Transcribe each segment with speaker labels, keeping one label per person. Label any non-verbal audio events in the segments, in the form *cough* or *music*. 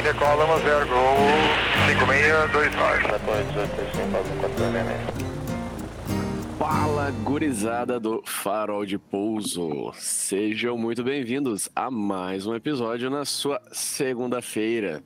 Speaker 1: Quem decola, Lama Zero, Gol 5629.
Speaker 2: Fala, gurizada do Farol de Pouso. Sejam muito bem-vindos a mais um episódio na sua segunda-feira.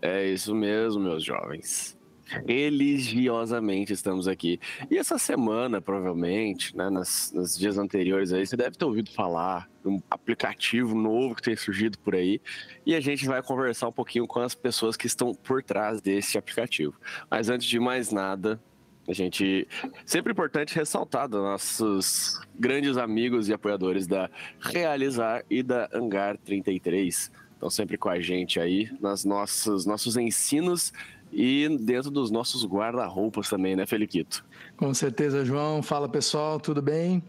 Speaker 2: É isso mesmo, meus jovens religiosamente estamos aqui. E essa semana, provavelmente, né, nas, nos dias anteriores aí, você deve ter ouvido falar de um aplicativo novo que tem surgido por aí. E a gente vai conversar um pouquinho com as pessoas que estão por trás desse aplicativo. Mas antes de mais nada, a gente sempre importante ressaltar dos nossos grandes amigos e apoiadores da Realizar e da Hangar 33. Estão sempre com a gente aí nas nossos nossos ensinos e dentro dos nossos guarda-roupas também, né, Feliquito?
Speaker 3: Com certeza, João. Fala pessoal, tudo bem?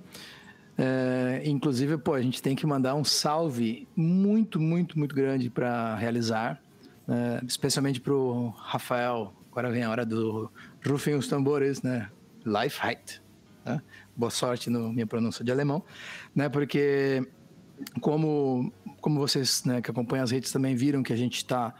Speaker 3: É, inclusive, pô, a gente tem que mandar um salve muito, muito, muito grande para realizar, né? especialmente para o Rafael. Agora vem a hora do rufem os tambores, né? Life Height. Né? Boa sorte na minha pronúncia de alemão, né? Porque como, como vocês né, que acompanham as redes também viram que a gente está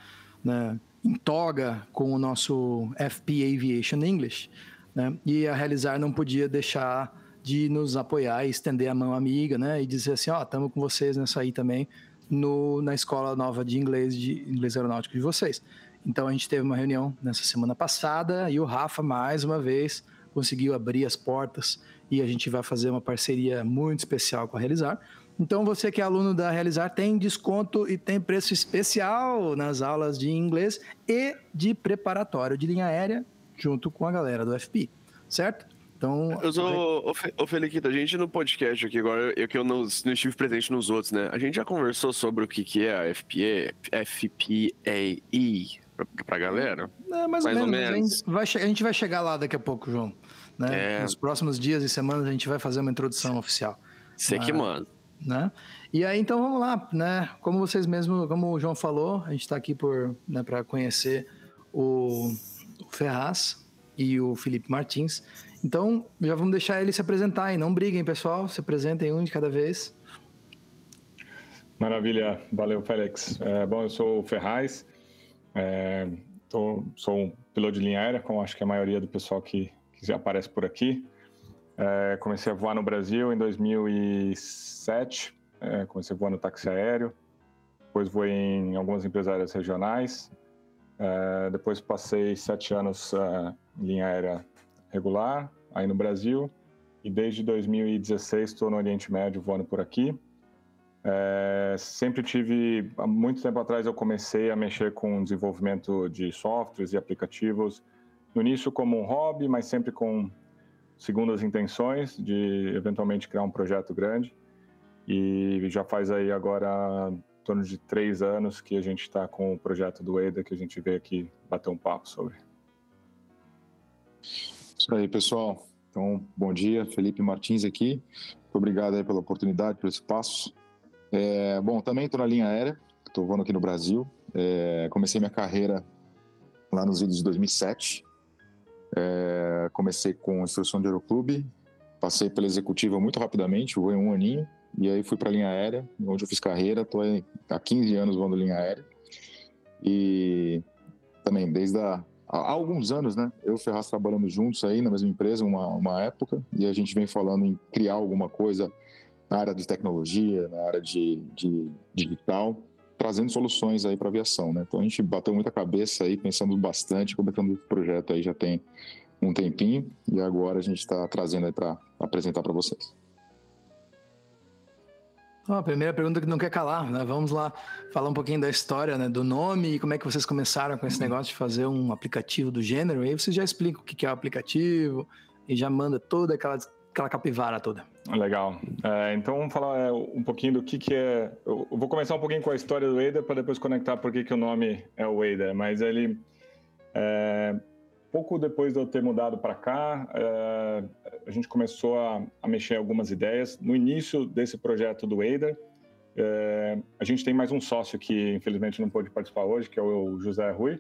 Speaker 3: né, em toga com o nosso FP Aviation English, né? E a Realizar não podia deixar de nos apoiar e estender a mão amiga, né? E dizer assim, ó, oh, estamos com vocês nessa aí também no, na escola nova de inglês de inglês aeronáutico de vocês. Então a gente teve uma reunião nessa semana passada e o Rafa mais uma vez conseguiu abrir as portas e a gente vai fazer uma parceria muito especial com a Realizar então, você que é aluno da Realizar tem desconto e tem preço especial nas aulas de inglês e de preparatório de linha aérea, junto com a galera do FP, certo?
Speaker 2: Então. Eu sou. Ô, Feliquita, a gente no podcast aqui agora, eu que eu não, não, estive presente nos outros, né? A gente já conversou sobre o que, que é a FPA, FPAE pra, pra galera?
Speaker 3: É, mais, mais ou, menos. Ou menos. A, gente vai, chegar lá daqui a pouco, João. Né? É... Nos próximos dias e semanas a gente vai fazer uma introdução oficial.
Speaker 2: Você que manda
Speaker 3: né? E aí, então vamos lá, né? Como vocês mesmo, como o João falou, a gente está aqui por, né, para conhecer o, Ferraz e o Felipe Martins. Então, já vamos deixar ele se apresentar e não briguem, pessoal, se apresentem um de cada vez.
Speaker 4: Maravilha, valeu, Félix. É, bom, eu sou o Ferraz, é, tô, sou um piloto de linha aérea, como acho que a maioria do pessoal que, que aparece por aqui. É, comecei a voar no Brasil em 2007, é, comecei a voar no táxi aéreo, depois voei em algumas empresárias regionais, é, depois passei sete anos é, em linha aérea regular, aí no Brasil, e desde 2016 estou no Oriente Médio voando por aqui. É, sempre tive, há muito tempo atrás eu comecei a mexer com desenvolvimento de softwares e aplicativos, no início como um hobby, mas sempre com segundo as intenções de eventualmente criar um projeto grande. E já faz aí agora em torno de três anos que a gente está com o projeto do EDA, que a gente veio aqui bater um papo sobre.
Speaker 5: Isso aí, pessoal. Então, bom dia, Felipe Martins aqui. Muito obrigado aí pela oportunidade, pelo espaço. É, bom, também estou na linha aérea, estou voando aqui no Brasil. É, comecei minha carreira lá nos idos de 2007, é, comecei com instrução de aeroclube, passei pela executiva muito rapidamente, voei um aninho, e aí fui para a linha aérea, onde eu fiz carreira, estou há 15 anos voando linha aérea. E também, desde a, há alguns anos, né? Eu e Ferraz trabalhamos juntos aí na mesma empresa, uma, uma época, e a gente vem falando em criar alguma coisa na área de tecnologia, na área de, de digital, trazendo soluções aí para aviação, né? Então a gente bateu muita cabeça aí, pensando bastante, começando o projeto aí já tem um tempinho e agora a gente está trazendo aí para apresentar para vocês.
Speaker 3: Oh, a primeira pergunta que não quer calar, né? Vamos lá falar um pouquinho da história, né? Do nome e como é que vocês começaram com esse negócio de fazer um aplicativo do gênero. aí você já explica o que é o aplicativo e já manda toda aquela, aquela capivara toda.
Speaker 4: Legal. É, então vamos falar é, um pouquinho do que, que é. Eu vou começar um pouquinho com a história do Ada para depois conectar por que, que o nome é o Ada. Mas ele. É, pouco depois de eu ter mudado para cá, é, a gente começou a, a, mexer em algumas ideias. No início desse projeto do Ada, é, a gente tem mais um sócio que infelizmente não pôde participar hoje, que é o José Rui.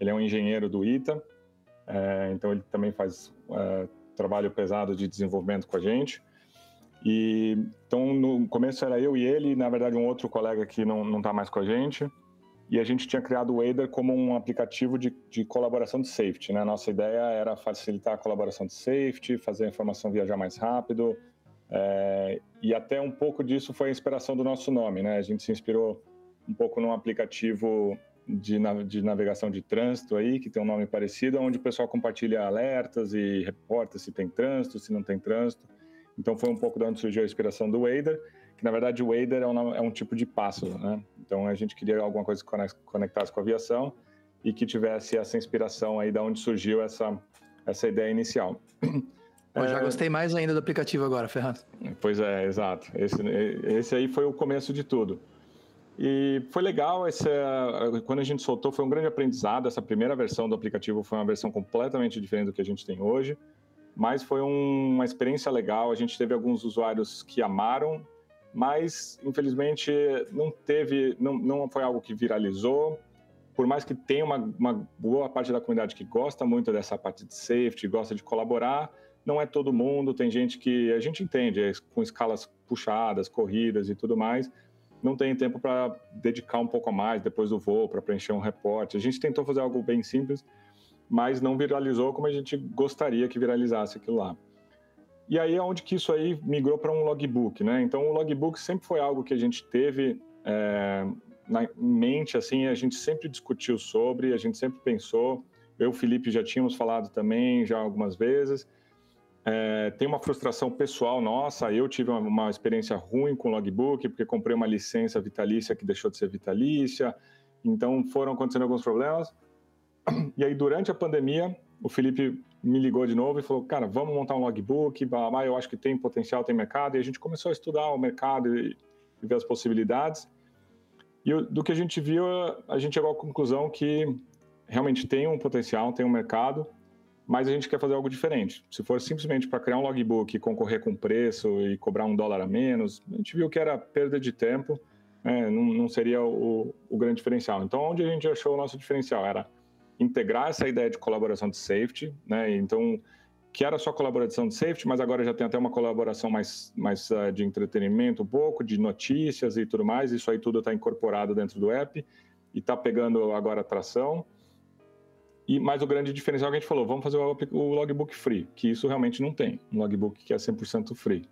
Speaker 4: Ele é um engenheiro do ITA, é, então ele também faz trabalho pesado de desenvolvimento com a gente. E então no começo era eu e ele, na verdade um outro colega que não não está mais com a gente. e a gente tinha criado o Wader como um aplicativo de, de colaboração de safety. Né? Nossa ideia era facilitar a colaboração de safety, fazer a informação viajar mais rápido, é, e até um pouco disso foi a inspiração do nosso nome. Né? A gente se inspirou um pouco num aplicativo de, de navegação de trânsito aí, que tem um nome parecido, onde o pessoal compartilha alertas e reporta se tem trânsito, se não tem trânsito. Então foi um pouco de onde surgiu a inspiração do Wader que na verdade o Wader é um, é um tipo de pássaro, né? Então a gente queria alguma coisa que conectasse com a aviação e que tivesse essa inspiração aí da onde surgiu essa, essa ideia inicial.
Speaker 3: Eu já é... gostei mais ainda do aplicativo agora, Ferrando.
Speaker 4: Pois é, exato. Esse, esse aí foi o começo de tudo. E foi legal, esse, quando a gente soltou, foi um grande aprendizado. Essa primeira versão do aplicativo foi uma versão completamente diferente do que a gente tem hoje, mas foi um, uma experiência legal. A gente teve alguns usuários que amaram mas infelizmente não teve, não, não foi algo que viralizou. Por mais que tenha uma, uma boa parte da comunidade que gosta muito dessa parte de safety, gosta de colaborar, não é todo mundo. Tem gente que a gente entende, é com escalas puxadas, corridas e tudo mais, não tem tempo para dedicar um pouco a mais depois do voo para preencher um reporte. A gente tentou fazer algo bem simples, mas não viralizou como a gente gostaria que viralizasse aquilo lá. E aí é onde que isso aí migrou para um logbook, né? Então o logbook sempre foi algo que a gente teve é, na mente, assim, a gente sempre discutiu sobre, a gente sempre pensou. Eu Felipe já tínhamos falado também já algumas vezes. É, tem uma frustração pessoal nossa. Eu tive uma, uma experiência ruim com o logbook porque comprei uma licença vitalícia que deixou de ser vitalícia. Então foram acontecendo alguns problemas. E aí durante a pandemia o Felipe me ligou de novo e falou, cara, vamos montar um logbook, blá, blá, eu acho que tem potencial, tem mercado, e a gente começou a estudar o mercado e, e ver as possibilidades. E do que a gente viu, a gente chegou à conclusão que realmente tem um potencial, tem um mercado, mas a gente quer fazer algo diferente. Se for simplesmente para criar um logbook, concorrer com preço e cobrar um dólar a menos, a gente viu que era perda de tempo, né? não, não, seria o, o grande diferencial. Então, onde a gente achou o nosso diferencial era integrar essa ideia de colaboração de safety, né? Então, que era só colaboração de safety, mas agora já tem até uma colaboração mais, mais uh, de entretenimento um pouco, de notícias e tudo mais. Isso aí tudo está incorporado dentro do app e está pegando agora tração. E mais o grande diferencial que a gente falou, vamos fazer o, o logbook free, que isso realmente não tem, um logbook que é 100% free.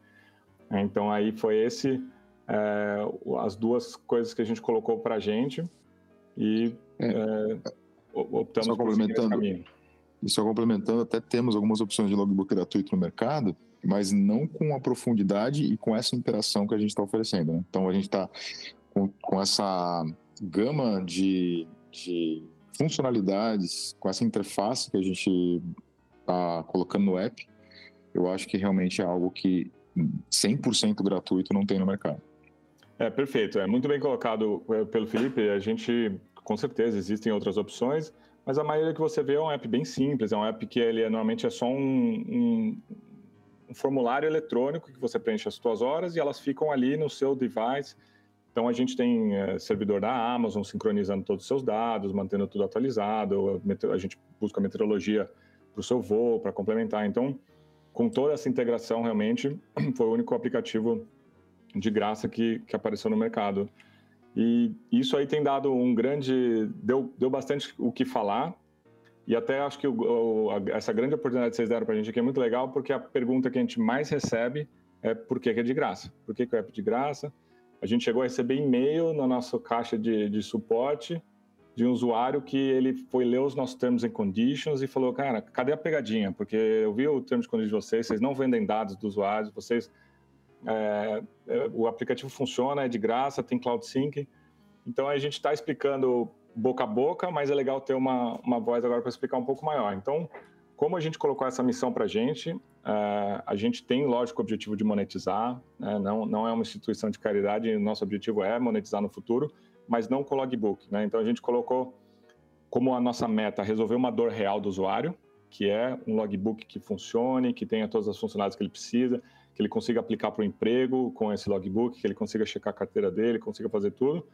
Speaker 4: Então aí foi esse é, as duas coisas que a gente colocou para a gente e é. É, optamos
Speaker 5: só complementando, E só complementando, até temos algumas opções de logbook gratuito no mercado, mas não com a profundidade e com essa interação que a gente está oferecendo. Né? Então a gente está com, com, essa gama de, de funcionalidades, com essa interface que a gente está colocando no app, eu acho que realmente é algo que 100% gratuito não tem no mercado.
Speaker 4: É, perfeito. É muito bem colocado é, pelo Felipe. A gente com certeza existem outras opções, mas a maioria que você vê é um app bem simples, é um app que ele é, normalmente é só um, um, um, formulário eletrônico que você preenche as suas horas e elas ficam ali no seu device. Então a gente tem é, servidor da Amazon sincronizando todos os seus dados, mantendo tudo atualizado, a gente busca meteorologia para o seu voo, para complementar. Então, com toda essa integração, realmente, *clears throat* foi o único aplicativo de graça que, que apareceu no mercado. E isso aí tem dado um grande. deu, deu bastante o que falar. E até acho que o, o, essa grande oportunidade que vocês deram para a gente aqui é muito legal, porque a pergunta que a gente mais recebe é por que, que é de graça? Por que, que o app é de graça? A gente chegou a receber e-mail na nossa caixa de, de suporte de um usuário que ele foi ler os nossos terms and conditions e falou, cara, cadê a pegadinha? Porque eu vi o terms and conditions de vocês, vocês não vendem dados dos usuários, vocês é, é, o aplicativo funciona, é de graça, tem Cloud Sync. Então a gente está explicando boca a boca, mas é legal ter uma, uma voz agora para explicar um pouco maior. Então, como a gente colocou essa missão para a gente, uh, a gente tem, lógico, o objetivo de monetizar, né? não, não é uma instituição de caridade, nosso objetivo é monetizar no futuro, mas não com logbook. Né? Então, a gente colocou como a nossa meta resolver uma dor real do usuário, que é um logbook que funcione, que tenha todas as funcionalidades que ele precisa, que ele consiga aplicar para o emprego com esse logbook, que ele consiga checar a carteira dele, consiga fazer tudo.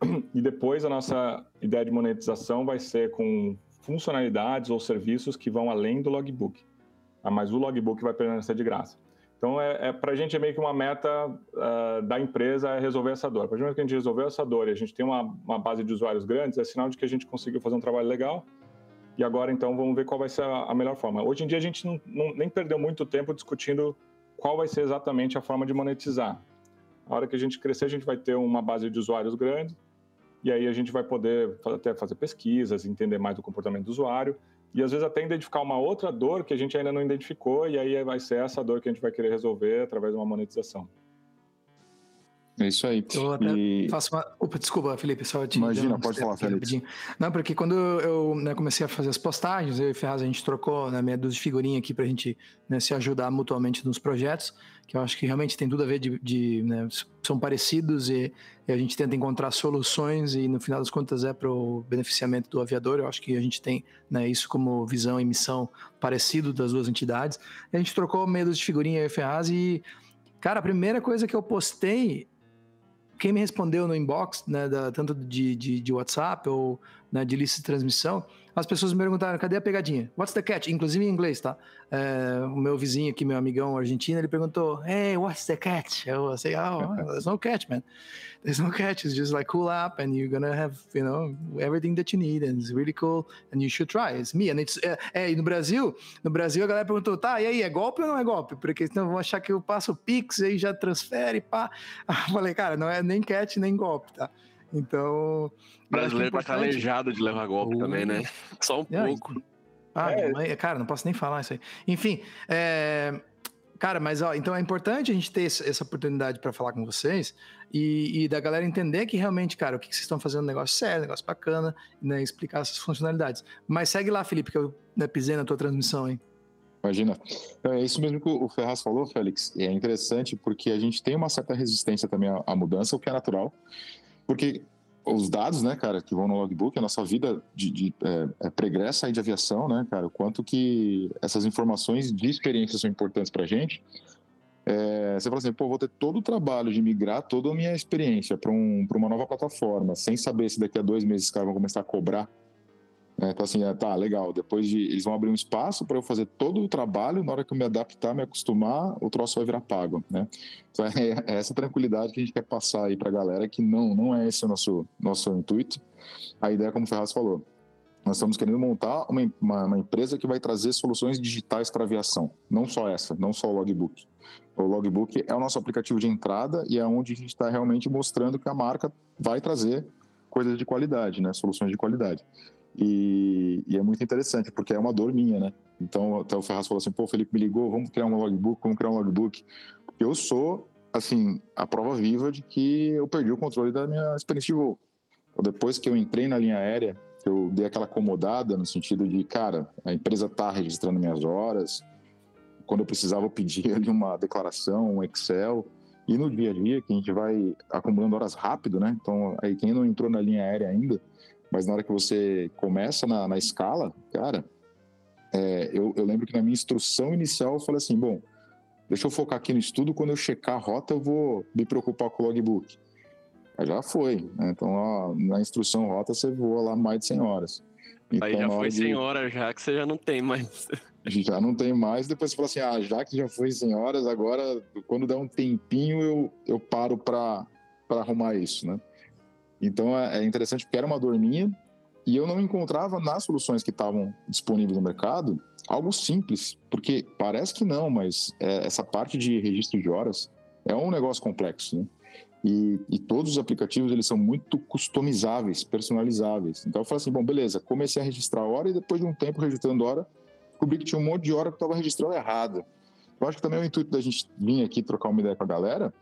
Speaker 4: *clears throat* E depois a nossa ideia de monetização vai ser com funcionalidades ou serviços que vão além do logbook. Ah, mas o logbook vai permanecer de graça. Então, é, é para a gente é meio que uma meta uh, da empresa é resolver essa dor. A partir do momento que a gente resolveu essa dor e a gente tem uma, uma base de usuários grandes, é sinal de que a gente conseguiu fazer um trabalho legal. E agora, então, vamos ver qual vai ser a, a melhor forma. Hoje em dia, a gente não, não, nem perdeu muito tempo discutindo qual vai ser exatamente a forma de monetizar. A hora que a gente crescer, a gente vai ter uma base de usuários grande, e aí a gente vai poder até fazer pesquisas, entender mais do comportamento do usuário, e às vezes até identificar uma outra dor que a gente ainda não identificou, e aí vai ser essa dor que a gente vai querer resolver através de uma monetização.
Speaker 5: É isso aí.
Speaker 3: Eu até e... faço uma. Opa, desculpa, Felipe, só te.
Speaker 5: Imagina, pode falar, Felipe.
Speaker 3: Não, porque quando eu né, comecei a fazer as postagens, eu e Ferraz, a gente trocou né, meia dúzia de figurinha aqui pra gente né, se ajudar mutuamente nos projetos, que eu acho que realmente tem tudo a ver de. de né, são parecidos e, e, a gente tenta encontrar soluções e no final das contas é para o beneficiamento do aviador. Eu acho que a gente tem né, isso como visão e missão parecido das duas entidades. A gente trocou meia dúzia de figurinha, eu e Ferraz, e. Cara, a primeira coisa que eu postei quem me respondeu no inbox, né, da, tanto de, de, de, WhatsApp ou né, de lista de transmissão, as pessoas me perguntaram, cadê a pegadinha? What's the catch? Inclusive em inglês, tá? É, o meu vizinho aqui, meu amigão argentino, ele perguntou, hey, what's the catch? Eu sei, oh, there's no catch, man. There's no catch. It's just like cool up and you're gonna have, you know, everything that you need and it's really cool and you should try. It's me. And it's, é, é, e no Brasil, no Brasil a galera perguntou, tá, e aí, é golpe ou não é golpe? Porque senão vão achar que eu passo o Pix e já transfere, pá. *laughs* Eu falei, cara, não é nem catch nem golpe, tá? Então.
Speaker 2: O brasileiro tá calejado de levar golpe uh, também, né? *laughs* Só um é, pouco.
Speaker 3: Ah, é. cara, não posso nem falar isso aí. Enfim, é, Cara, mas ó, então é importante a gente ter essa oportunidade para falar com vocês e, e, da galera entender que realmente, cara, o que vocês estão fazendo é um negócio sério, um negócio bacana, né, explicar essas funcionalidades. Mas segue lá, Felipe, que eu né, pisei na tua transmissão aí.
Speaker 5: Imagina. É isso mesmo que o Ferraz falou, Félix. É interessante porque a gente tem uma certa resistência também à, à mudança, o que é natural. Porque os dados, né, cara, que vão no logbook, a nossa vida de, de é, é pregressa aí de aviação, né, cara, o quanto que essas informações de experiência são importantes para a gente. É, você fala assim, pô, vou ter todo o trabalho de migrar toda a minha experiência para um, uma nova plataforma, sem saber se daqui a dois meses os caras vão começar a cobrar é, então, assim, é, tá, legal. Depois de. Eles vão abrir um espaço para eu fazer todo o trabalho. Na hora que eu me adaptar, me acostumar, o troço vai virar pago, né? Então, *laughs* é, é essa tranquilidade que a gente quer passar aí para a galera, que não, não é esse o nosso, nosso intuito. A ideia, como o Ferraz falou, nós estamos querendo montar uma, uma, uma empresa que vai trazer soluções digitais para aviação. Não só essa, não só o logbook. O logbook é o nosso aplicativo de entrada e é onde a gente está realmente mostrando que a marca vai trazer coisas de qualidade, né? Soluções de qualidade. E, e, é muito interessante, porque é uma dor minha, né? Então, até o Ferraz falou assim, pô, o Felipe me ligou, vamos criar um logbook, vamos criar um logbook. Eu sou, assim, a prova viva de que eu perdi o controle da minha experiência de voo. Depois que eu entrei na linha aérea, eu dei aquela acomodada no sentido de, cara, a empresa tá registrando minhas horas, quando eu precisava eu pedia ali uma declaração, um Excel, e no dia a dia, que a gente vai acumulando horas rápido, né? Então, aí quem não entrou na linha aérea ainda, mas na hora que você começa na, na escala, cara, é, eu, eu, lembro que na minha instrução inicial eu falei assim: bom, deixa eu focar aqui no estudo, quando eu checar a rota eu vou me preocupar com o logbook. Aí já foi, né? Então ó, na instrução rota você voa lá mais de 100 horas.
Speaker 2: Então, Aí já foi 100 de... horas, já que você já não tem mais. *laughs*
Speaker 5: Já não tem mais, depois você fala assim: ah, já que já foi 100 horas, agora quando der um tempinho eu, eu paro para arrumar isso, né? Então é, é interessante porque era uma dor minha e eu não encontrava nas soluções que estavam disponíveis no mercado algo simples, porque parece que não, mas é, essa parte de registro de horas é um negócio complexo, né? E, e, todos os aplicativos eles são muito customizáveis, personalizáveis. Então eu falei assim, bom, beleza, comecei a registrar hora e depois de um tempo registrando hora, descobri que tinha um monte de hora que estava registrando errado. Eu acho que também é o intuito da gente vir aqui trocar uma ideia com a galera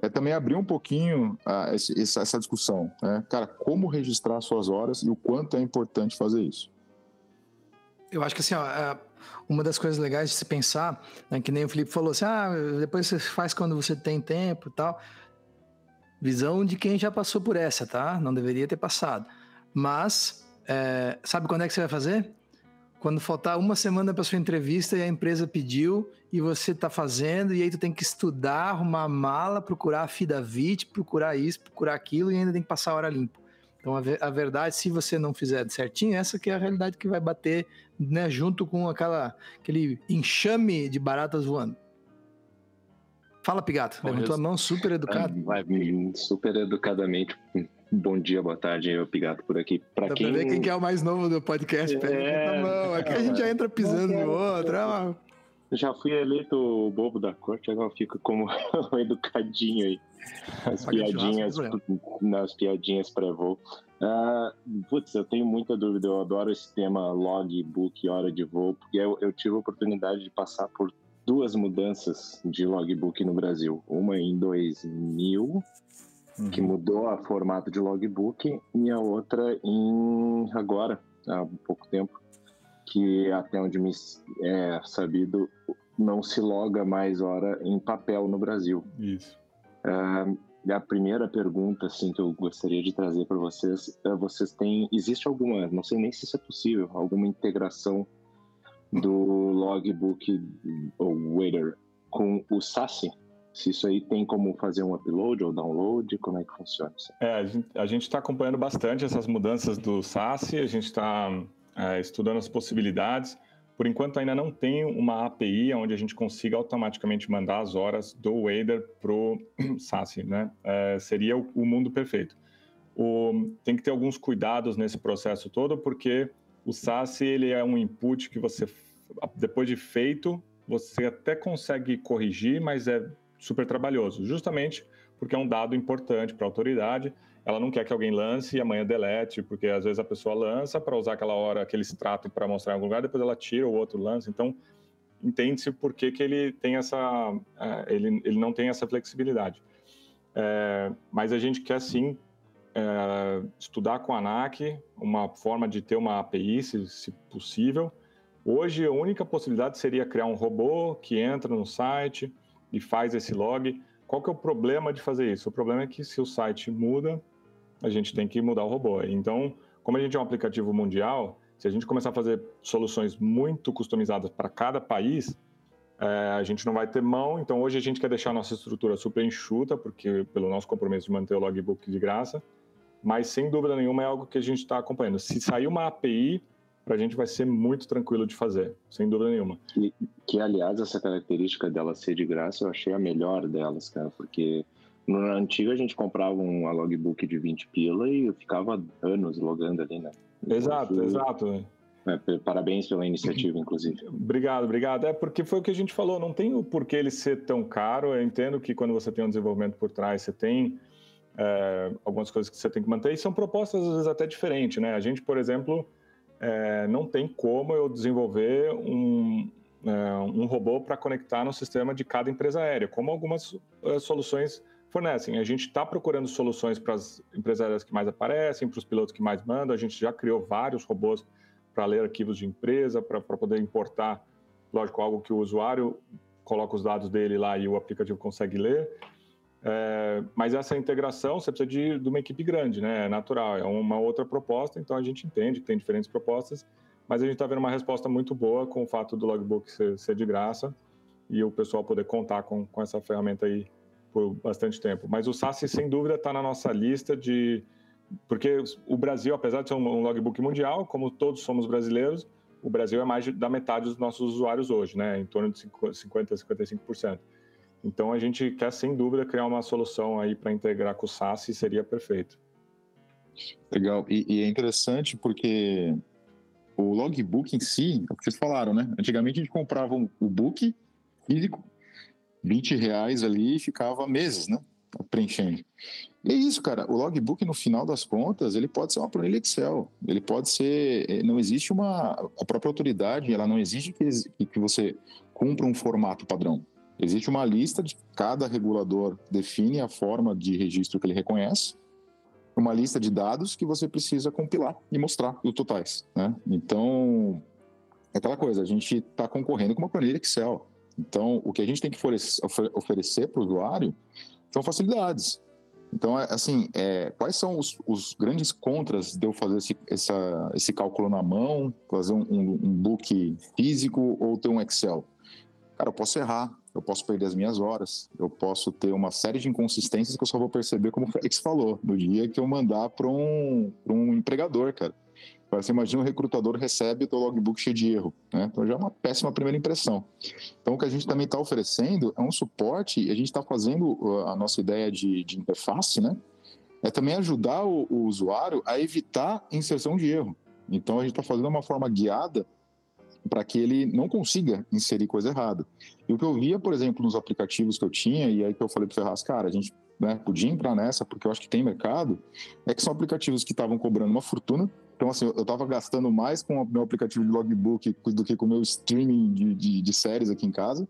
Speaker 5: é também abrir um pouquinho esse, essa discussão. Né? Cara, como registrar suas horas e o quanto é importante fazer isso.
Speaker 3: Eu acho que assim, ó, é, uma das coisas legais de se pensar, né, que nem o Felipe falou assim, ah, depois você faz quando você tem tempo e tal. Visão de quem já passou por essa, tá? Não deveria ter passado. Mas, é, sabe quando é que você vai fazer? Quando faltar uma semana para sua entrevista e a empresa pediu e você está fazendo e aí tu tem que estudar, arrumar a mala, procurar a FIDAVIT, procurar isso, procurar aquilo e ainda tem que passar a hora limpo. Então a, a, verdade, se você não fizer certinho, essa que é a realidade que vai bater, né, junto com aquela aquele enxame de baratas voando. Fala, Pigato. Levantou a mão super educado.
Speaker 6: Vai, super educadamente. Bom dia, boa tarde, eu Pigato por aqui.
Speaker 3: Pra Dá quem... pra ver quem é o mais novo do podcast. É... Mão. Aqui a gente já entra pisando no outro.
Speaker 6: Já fui eleito o bobo da corte, agora fico como *laughs* educadinho aí. As piadinhas, nas piadinhas pré-voo. Uh, putz, eu tenho muita dúvida. Eu adoro esse tema logbook, hora de voo, porque eu, eu tive a oportunidade de passar por duas mudanças de logbook no Brasil. Uma em 2000, uhum. que mudou o formato de logbook, e a outra em agora, há pouco tempo, que até onde me é sabido não se loga mais hora em papel no Brasil.
Speaker 4: Isso.
Speaker 6: Uh, a primeira pergunta assim que eu gostaria de trazer para vocês, é, vocês têm existe alguma, não sei nem se isso é possível, alguma integração do logbook ou waiter com o SASE? Se isso aí tem como fazer um upload ou download, como é que funciona isso?
Speaker 4: É, a gente está acompanhando bastante essas mudanças do SASE, a gente está é, estudando as possibilidades. Por enquanto ainda não tem uma API onde a gente consiga automaticamente mandar as horas do Wader para o SASE, né? É, seria o, o, mundo perfeito. O, tem que ter alguns cuidados nesse processo todo, porque o SASE ele é um input que você, depois de feito, você até consegue corrigir, mas é super trabalhoso, justamente porque é um dado importante para a autoridade ela não quer que alguém lance e amanhã delete, porque às vezes a pessoa lança para usar aquela hora, aquele extrato para mostrar em algum lugar, depois ela tira, o outro lança. Então, entende-se por que, que ele tem essa, é, ele, ele não tem essa flexibilidade. É, mas a gente quer sim é, estudar com a ANAC uma forma de ter uma API, se, se possível. Hoje, a única possibilidade seria criar um robô que entra no site e faz esse log. Qual que é o problema de fazer isso? O problema é que se o site muda, a gente tem que mudar o robô. Então, como a gente é um aplicativo mundial, se a gente começar a fazer soluções muito customizadas para cada país, é, a gente não vai ter mão. Então, hoje a gente quer deixar a nossa estrutura super enxuta, porque pelo nosso compromisso de manter o logbook de graça. Mas, sem dúvida nenhuma, é algo que a gente está acompanhando. Se sair uma API, para a gente vai ser muito tranquilo de fazer, sem dúvida nenhuma.
Speaker 6: Que, que, aliás, essa característica dela ser de graça, eu achei a melhor delas, cara, porque no antigo a gente comprava um logbook de 20 pila e eu ficava anos logando ali, né?
Speaker 4: Exato, então, exato.
Speaker 6: É, parabéns pela iniciativa, inclusive. *laughs*
Speaker 4: Obrigado, obrigado. É porque foi o que a gente falou, não tem o porquê ele ser tão caro. Eu entendo que quando você tem um desenvolvimento por trás, você tem é, algumas coisas que você tem que manter, e são propostas às vezes até diferentes, né? A gente, por exemplo, é, não tem como eu desenvolver um, é, um robô para conectar no sistema de cada empresa aérea, como algumas é, soluções fornecem. A gente está procurando soluções para as empresas que mais aparecem, para os pilotos que mais mandam. A gente já criou vários robôs para ler arquivos de empresa, para poder importar, lógico, algo que o usuário coloca os dados dele lá e o aplicativo consegue ler. É, mas essa integração você precisa de, de, uma equipe grande, né? É natural, é uma outra proposta, então a gente entende que tem diferentes propostas, mas a gente está vendo uma resposta muito boa com o fato do logbook ser, ser de graça e o pessoal poder contar com, com essa ferramenta aí por bastante tempo. Mas o SASE, sem dúvida, está na nossa lista de. Porque o Brasil, apesar de ser um logbook mundial, como todos somos brasileiros, o Brasil é mais da metade dos nossos usuários hoje, né? Em torno de 50% a 55%. Então a gente quer, sem dúvida, criar uma solução aí para integrar com o SaaS e seria perfeito.
Speaker 5: Legal. E, e, é interessante porque o logbook em si, é o que vocês falaram, né? Antigamente a gente comprava um, o book físico 20 reais ali e ficava meses, né? Preenchendo. E é isso, cara. O logbook, no final das contas, ele pode ser uma planilha Excel. Ele pode ser. Eh, não existe uma. A própria autoridade, ela não exige que, que você cumpra um formato padrão. Existe uma lista de cada regulador define a forma de registro que ele reconhece, uma lista de dados que você precisa compilar e mostrar os totais. Né? Então, é aquela coisa, a gente está concorrendo com uma planilha Excel. Então, o que a gente tem que oferecer para o usuário são facilidades. Então, é, assim, é, quais são os, os, grandes contras de eu fazer esse, essa, esse cálculo na mão, fazer um, um, um, book físico ou ter um Excel? Cara, eu posso errar, eu posso perder as minhas horas, eu posso ter uma série de inconsistências que eu só vou perceber, como o Félix falou, no dia que eu mandar para um, um empregador, cara. Você imagina um recrutador recebe o teu logbook cheio de erro, né? Então já é uma péssima primeira impressão. Então o que a gente também está oferecendo é um suporte, e a gente está fazendo uh, a nossa ideia de, de, interface, né? É também ajudar o, o usuário a evitar inserção de erro. Então a gente está fazendo uma forma guiada para que ele não consiga inserir coisa errada. E o que eu via, por exemplo, nos aplicativos que eu tinha, e aí que eu falei para Ferraz, cara, a gente né, podia entrar nessa, porque eu acho que tem mercado, é que são aplicativos que estavam cobrando uma fortuna. Então, assim, eu estava gastando mais com o meu aplicativo de logbook do que com o meu streaming de, de, de séries aqui em casa,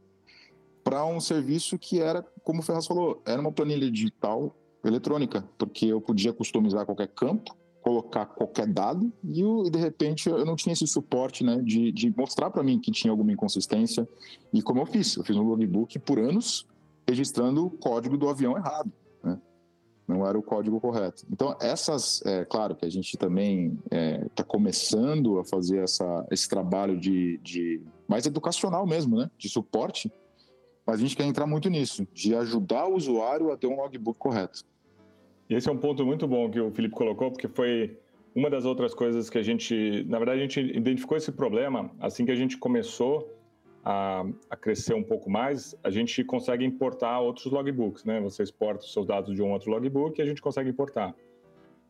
Speaker 5: para um serviço que era, como o Ferraz falou, era uma planilha digital eletrônica, porque eu podia customizar qualquer campo, colocar qualquer dado e, eu, de repente eu não tinha esse suporte né, de, de mostrar para mim que tinha alguma inconsistência. E como eu fiz, eu fiz um logbook por anos registrando o código do avião errado. Né? Não era o código correto. Então, essas, é claro que a gente também está é, tá começando a fazer essa, esse trabalho de, de mais educacional mesmo, né? de suporte, mas a gente quer entrar muito nisso, de ajudar o usuário a ter um logbook correto.
Speaker 4: Esse é um ponto muito bom que o Felipe colocou, porque foi uma das outras coisas que a gente, na verdade, a gente identificou esse problema assim que a gente começou a, a, crescer um pouco mais, a gente consegue importar outros logbooks, né? Você exporta os seus dados de um outro logbook e a gente consegue importar.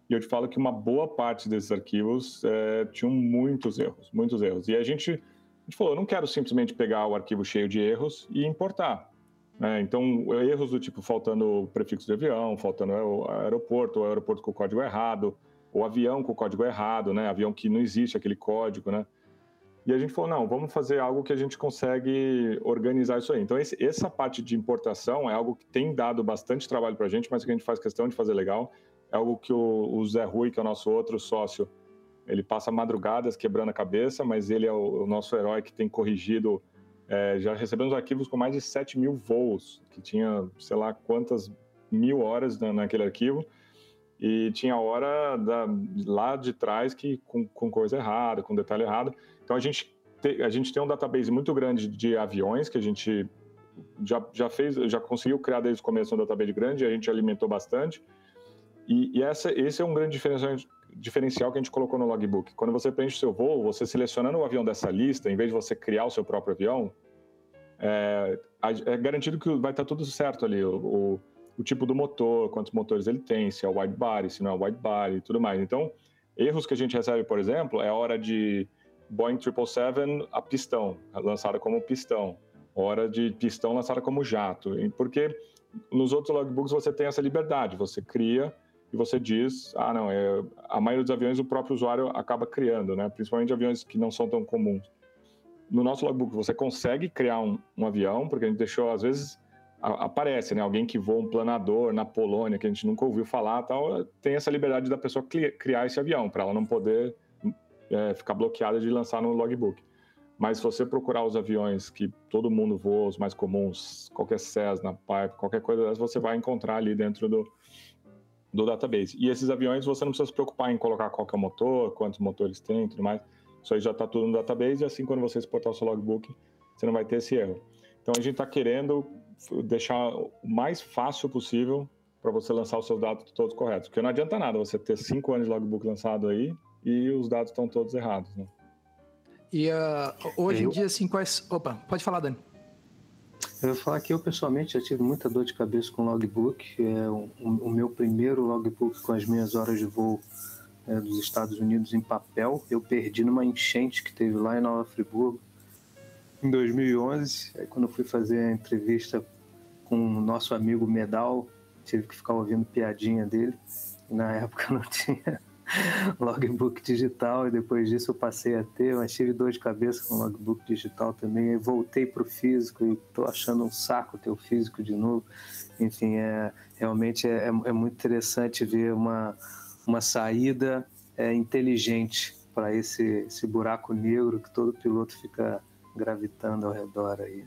Speaker 4: E eu te falo que uma boa parte desses arquivos é, tinham muitos erros, muitos erros. E a gente, a gente falou, não quero simplesmente pegar o arquivo cheio de erros e importar. Né? Então, erros do tipo faltando prefixo de avião, faltando aeroporto, ou aeroporto com o código errado, ou avião com o código errado, né? Avião que não existe aquele código, né? E a gente falou, não, vamos fazer algo que a gente consegue organizar isso aí. Então, esse, essa parte de importação é algo que tem dado bastante trabalho para a gente, mas que a gente faz questão de fazer legal. É algo que o, o, Zé Rui, que é o nosso outro sócio, ele passa madrugadas quebrando a cabeça, mas ele é o, o nosso herói que tem corrigido é, já recebemos arquivos com mais de 7 mil voos, que tinha, sei lá, quantas mil horas na, naquele arquivo, e tinha hora da, lá de trás que com, com, coisa errada, com detalhe errado. Então a gente, te, a gente tem um database muito grande de aviões que a gente já, já fez, já conseguiu criar desde o começo um database grande, a gente alimentou bastante. E, e essa, esse é um grande diferencial, diferencial que a gente colocou no logbook. Quando você preenche o seu voo, você selecionando o avião dessa lista, em vez de você criar o seu próprio avião, é, é garantido que vai estar tudo certo ali. O, o, o, tipo do motor, quantos motores ele tem, se é wide body, se não é wide body e tudo mais. Então, erros que a gente recebe, por exemplo, é a hora de Boeing 777 a pistão, lançada como pistão. Hora de pistão lançada como jato. Porque nos outros logbooks você tem essa liberdade, você cria e você diz, ah, não, é, a maioria dos aviões o próprio usuário acaba criando, né? Principalmente aviões que não são tão comuns. No nosso logbook você consegue criar um, um avião, porque a gente deixou, às vezes, a, aparece, né? Alguém que voa um planador na Polônia, que a gente nunca ouviu falar, tal, tem essa liberdade da pessoa criar esse avião, para ela não poder é, ficar bloqueada de lançar no logbook. Mas se você procurar os aviões que todo mundo voa, os mais comuns, qualquer Cessna, Pipe, qualquer coisa dessa, você vai encontrar ali dentro do, do database. E esses aviões você não precisa se preocupar em colocar qual é o motor, quantos motores tem e tudo mais. Isso aí já está tudo no database e assim quando você exportar o seu logbook, você não vai ter esse erro. Então a gente está querendo deixar o mais fácil possível para você lançar os seus dados todos corretos. Porque não adianta nada você ter cinco anos de logbook lançado aí e os dados estão todos errados. Né?
Speaker 3: E uh, hoje em dia, assim, quais. Opa, pode falar, Dani.
Speaker 7: Eu vou falar que eu pessoalmente já tive muita dor de cabeça com logbook. É o, o meu primeiro logbook com as minhas horas de voo é, dos Estados Unidos em papel. Eu perdi numa enchente que teve lá em Nova Friburgo em 2011. Aí quando eu fui fazer a entrevista com o nosso amigo Medal, tive que ficar ouvindo piadinha dele. Na *laughs* época não tinha *laughs* logbook digital e depois disso eu passei a ter, mas tive dor de cabeça com logbook digital também. Eu voltei para o físico e estou achando um saco ter o físico de novo. Enfim, é, realmente é, é muito interessante ver uma, uma saída é, inteligente para esse, esse buraco negro que todo piloto fica gravitando ao redor aí.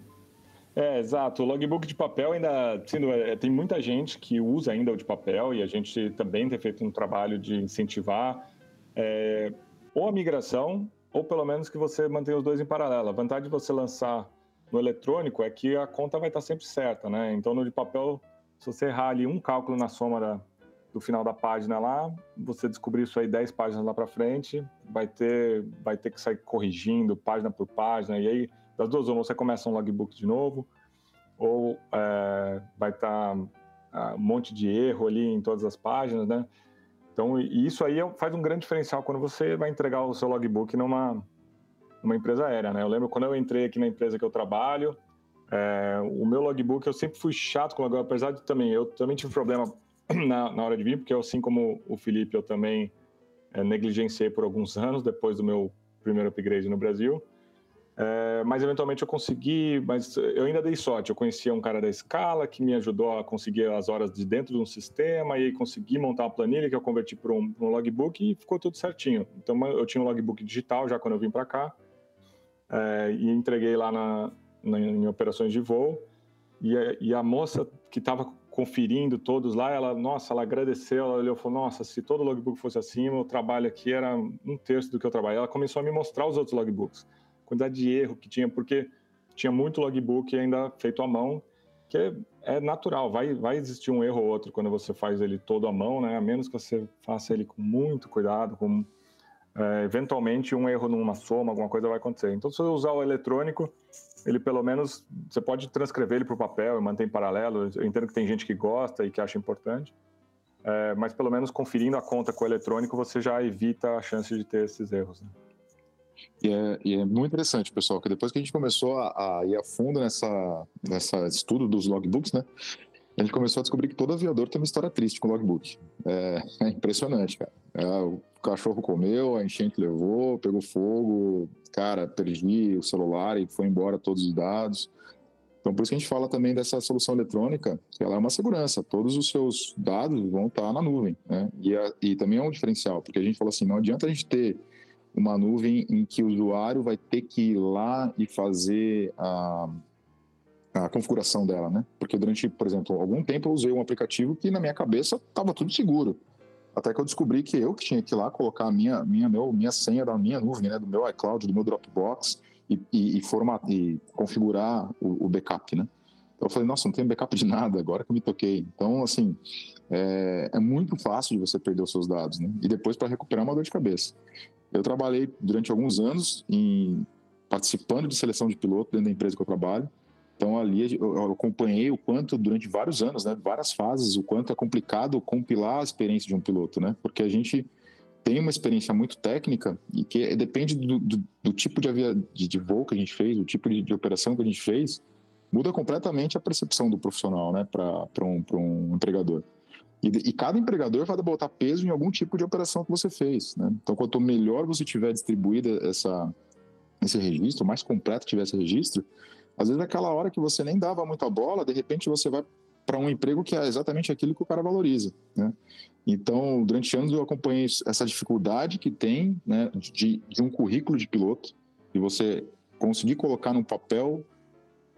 Speaker 4: É, exato. O logbook de papel ainda, sendo, é, tem muita gente que usa ainda o de papel e a gente também tem feito um trabalho de incentivar é, ou a migração ou pelo menos que você mantenha os dois em paralelo. A vantagem de você lançar no eletrônico é que a conta vai estar sempre certa, né? Então no de papel, se você errar ali um cálculo na soma da, do final da página lá, você descobrir isso aí 10 páginas lá para frente, vai ter, vai ter que sair corrigindo página por página, e aí, das duas, ou você começa um logbook de novo, ou é, vai estar tá, ah, um monte de erro ali em todas as páginas, né? Então, isso aí é faz um grande diferencial quando você vai entregar o seu logbook numa, numa empresa aérea, né? Eu lembro quando eu entrei aqui na empresa que eu trabalho, é, o meu logbook, eu sempre fui chato com o logbook, apesar de também, eu também tive problema *clears throat* na, na hora de vir, porque eu, assim como o Felipe, eu também é, negligenciei por alguns anos depois do meu primeiro upgrade no Brasil. É, mas eventualmente eu consegui, mas eu ainda dei sorte. Eu conhecia um cara da escala que me ajudou a conseguir as horas de dentro de um sistema e aí consegui montar uma planilha que eu converti para um, um, logbook e ficou tudo certinho. Então eu tinha um logbook digital já quando eu vim para cá é, e entreguei lá na, na, em operações de voo. E a, e a moça que estava conferindo todos lá, ela, nossa, ela agradeceu, ela olhou e falou, nossa, se todo logbook fosse assim, o trabalho aqui era um terço do que eu trabalho. Ela começou a me mostrar os outros logbooks, quantidade de erro que tinha, porque tinha muito logbook ainda feito à mão, que é, é, natural, vai, vai existir um erro ou outro quando você faz ele todo à mão, né? A menos que você faça ele com muito cuidado, com é, eventualmente um erro numa soma, alguma coisa vai acontecer. Então, se você usar o eletrônico, ele pelo menos você pode transcrever ele para o papel e manter em paralelo. Eu entendo que tem gente que gosta e que acha importante, é, mas pelo menos conferindo a conta com o eletrônico você já evita a chance de ter esses erros. Né?
Speaker 5: E é, e é, muito interessante, pessoal, que depois que a gente começou a, a ir a fundo nessa, nessa estudo dos logbooks, né? A gente começou a descobrir que todo aviador tem uma história triste com logbook. É, *laughs* é impressionante, cara. É, o cachorro comeu, a enchente levou, pegou fogo, cara, perdi o celular e foi embora todos os dados. Então, por isso que a gente fala também dessa solução eletrônica, que ela é uma segurança. Todos os seus dados vão estar na nuvem, né? E, a, e também é um diferencial, porque a gente falou assim, não adianta a gente ter uma nuvem em que o usuário vai ter que ir lá e fazer a, a configuração dela, né? Porque durante, por exemplo, algum tempo eu usei um aplicativo que na minha cabeça estava tudo seguro. Até que eu descobri que eu que tinha que ir lá colocar a minha, minha, meu, minha senha da minha nuvem, né? Do meu iCloud, do meu Dropbox e, e, e, format, e configurar o, o, backup, né? Então eu falei, nossa, não tem backup de nada, agora que eu me toquei. Então, assim, é, é muito fácil de você perder os seus dados, né? E depois para recuperar uma dor de cabeça. Eu trabalhei durante alguns anos em participando de seleção de piloto dentro da empresa que eu trabalho então ali eu acompanhei o quanto durante vários anos, né, várias fases, o quanto é complicado compilar a experiência de um piloto, né? Porque a gente tem uma experiência muito técnica e que depende do, do, do tipo de, avia, de, de, voo que a gente fez, o tipo de, de, operação que a gente fez, muda completamente a percepção do profissional, né, para um, um empregador. E, e, cada empregador vai botar peso em algum tipo de operação que você fez, né? Então, quanto melhor você tiver distribuída essa esse registro, mais completo tiver esse registro, às vezes, naquela hora que você nem dava muita bola, de repente você vai para um emprego que é exatamente aquilo que o cara valoriza, né? Então, durante anos eu acompanhei essa dificuldade que tem, né, de, de um currículo de piloto, e você conseguir colocar no papel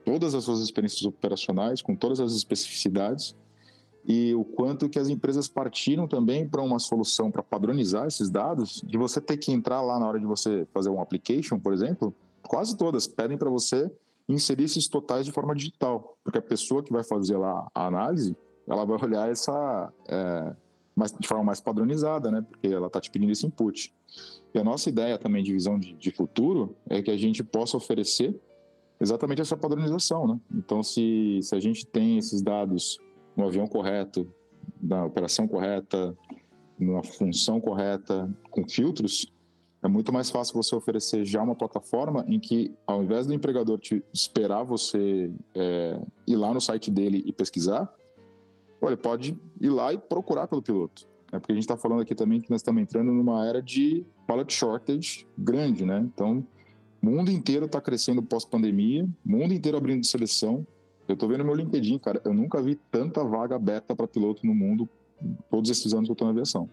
Speaker 5: todas as suas experiências operacionais, com todas as especificidades, e o quanto que as empresas partiram também para uma solução para padronizar esses dados, de você ter que entrar lá na hora de você fazer um application, por exemplo, quase todas pedem para você inserir esses totais de forma digital, porque a pessoa que vai fazer lá a análise, ela vai olhar essa é, mais, de forma mais padronizada, né? Porque ela está te pedindo esse input. E a nossa ideia também de visão de, de futuro é que a gente possa oferecer exatamente essa padronização, né? Então, se, se a gente tem esses dados no avião correto, na operação correta, na função correta, com filtros, é muito mais fácil você oferecer já uma plataforma em que, ao invés do empregador te esperar você é, ir lá no site dele e pesquisar, ele pode ir lá e procurar pelo piloto. É porque a gente está falando aqui também que nós estamos entrando numa era de pilot shortage grande, né? Então, o mundo inteiro está crescendo pós-pandemia, mundo inteiro abrindo seleção. Eu estou vendo meu LinkedIn, cara, eu nunca vi tanta vaga aberta para piloto no mundo todos esses anos que eu estou na aviação.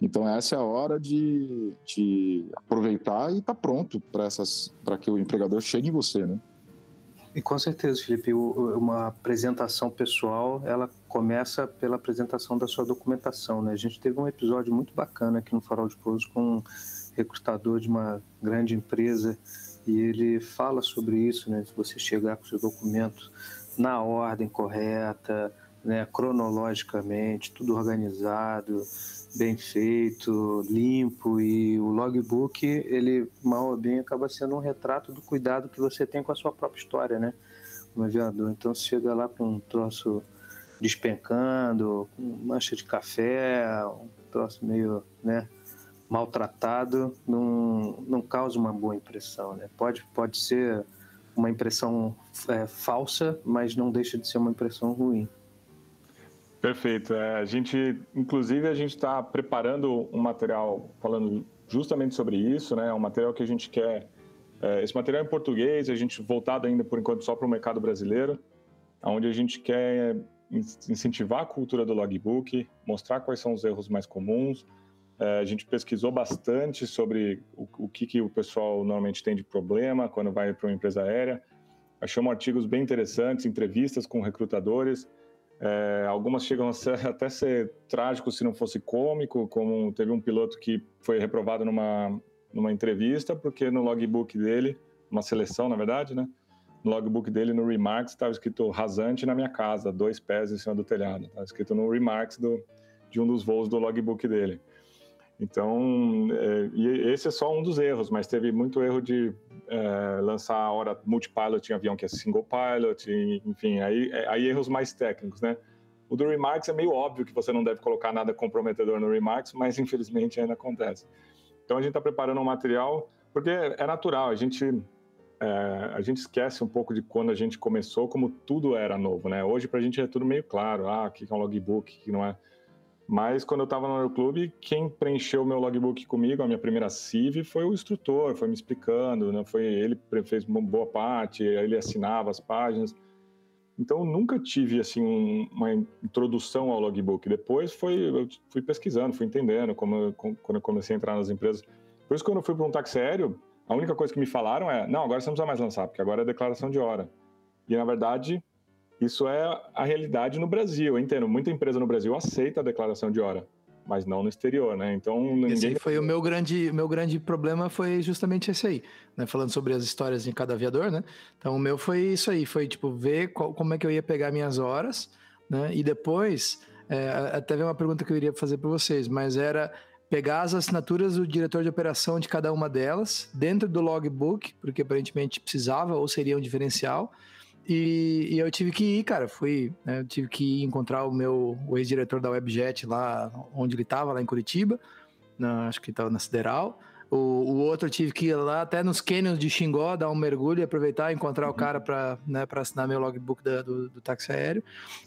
Speaker 5: Então essa é a hora de, de aproveitar e tá pronto para que o empregador chegue em você, né?
Speaker 7: E com certeza, Felipe, uma apresentação pessoal, ela começa pela apresentação da sua documentação, né? A gente teve um episódio muito bacana aqui no Farol de Pouso com um recrutador de uma grande empresa e ele fala sobre isso, né? Se você chegar com seu documento na ordem correta, né, cronologicamente, tudo organizado, bem feito, limpo e o logbook, ele mal ou bem acaba sendo um retrato do cuidado que você tem com a sua própria história, né, como aviador. Então você chega lá para um troço despencando, mancha de café, um troço meio, né, maltratado, não, não causa uma boa impressão, né? Pode, pode ser uma impressão é, falsa, mas não deixa de ser uma impressão ruim.
Speaker 4: Perfeito. É, a gente, inclusive, a gente está preparando um material falando justamente sobre isso, né? Um material que a gente quer. É, esse material é em português, a gente voltado ainda por enquanto só para o mercado brasileiro, onde a gente quer incentivar a cultura do logbook, mostrar quais são os erros mais comuns. É, a gente pesquisou bastante sobre o, o que, que o pessoal normalmente tem de problema quando vai para uma empresa aérea. Achamos artigos bem interessantes, entrevistas com recrutadores. É, algumas chegam a ser, *laughs* até ser trágicos se não fosse cômico, como teve um piloto que foi reprovado numa, numa entrevista, porque no logbook dele, uma seleção na verdade, né? no logbook dele, no Remarks, estava escrito rasante na minha casa, dois pés em cima do telhado. Estava escrito no Remarks do, de um dos voos do logbook dele. Então, é, e esse é só um dos erros, mas teve muito erro de é, lançar a hora multipilot em avião que é single pilot, enfim, aí, é, aí erros mais técnicos, né? O do Remarks é meio óbvio que você não deve colocar nada comprometedor no Remarks, mas infelizmente ainda acontece. Então a gente está preparando um material, porque é natural, a gente é, a gente esquece um pouco de quando a gente começou, como tudo era novo, né? Hoje para a gente é tudo meio claro, ah, o que é um logbook, o que não é. Mas quando eu estava no Aeroclube, quem preencheu o meu logbook comigo, a minha primeira CIV, foi o instrutor, foi me explicando, né? Foi ele fez uma boa parte, ele assinava as páginas. Então eu nunca tive assim um, uma introdução ao logbook. Depois foi eu fui pesquisando, fui entendendo como quando eu comecei a entrar nas empresas. Por isso quando eu fui para um táxi aéreo, a única coisa que me falaram é: não, agora você não precisa mais lançar, porque agora é declaração de hora. E na verdade, isso é a realidade no Brasil. Eu entendo, muita empresa no Brasil aceita a declaração de hora, mas não no exterior, né? Então ninguém.
Speaker 3: Esse foi o meu grande, meu grande problema foi justamente esse aí, né? Falando sobre as histórias de cada aviador, né? Então o meu foi isso aí, foi tipo ver qual, como é que eu ia pegar minhas horas, né? E depois é, até ver uma pergunta que eu iria fazer para vocês, mas era pegar as assinaturas do diretor de operação de cada uma delas dentro do logbook, porque aparentemente precisava ou seria um diferencial. E, e eu tive que ir, cara, fui, né, eu tive que ir encontrar o meu o ex-diretor da Webjet lá onde ele estava, lá em Curitiba, na, acho que estava na Sideral. O, o outro eu tive que ir lá até nos canyons de Xingó, dar um mergulho e aproveitar e encontrar o uhum. cara para né, assinar meu logbook da, do, do táxi aéreo.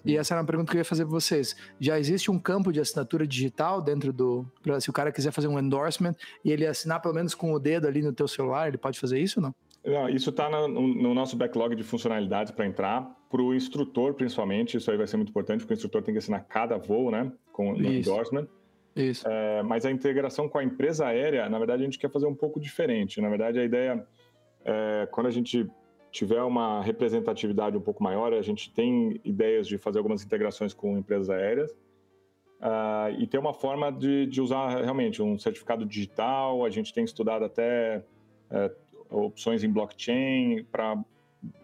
Speaker 3: E essa era uma pergunta que eu ia fazer para vocês. Já existe um campo de assinatura digital dentro do. Pra, se o cara quiser fazer um endorsement e ele assinar pelo menos com o dedo ali no teu celular, ele pode fazer isso ou não?
Speaker 4: Não, isso está no, no, nosso backlog de funcionalidades para entrar. Para o instrutor, principalmente, isso aí vai ser muito importante, porque o instrutor tem que assinar cada voo, né? Com o endorsement.
Speaker 3: Isso.
Speaker 4: É, mas a integração com a empresa aérea, na verdade, a gente quer fazer um pouco diferente. Na verdade, a ideia é, quando a gente tiver uma representatividade um pouco maior, a gente tem ideias de fazer algumas integrações com empresas aéreas uh, e ter uma forma de, de, usar realmente um certificado digital. A gente tem estudado até uh, opções em blockchain para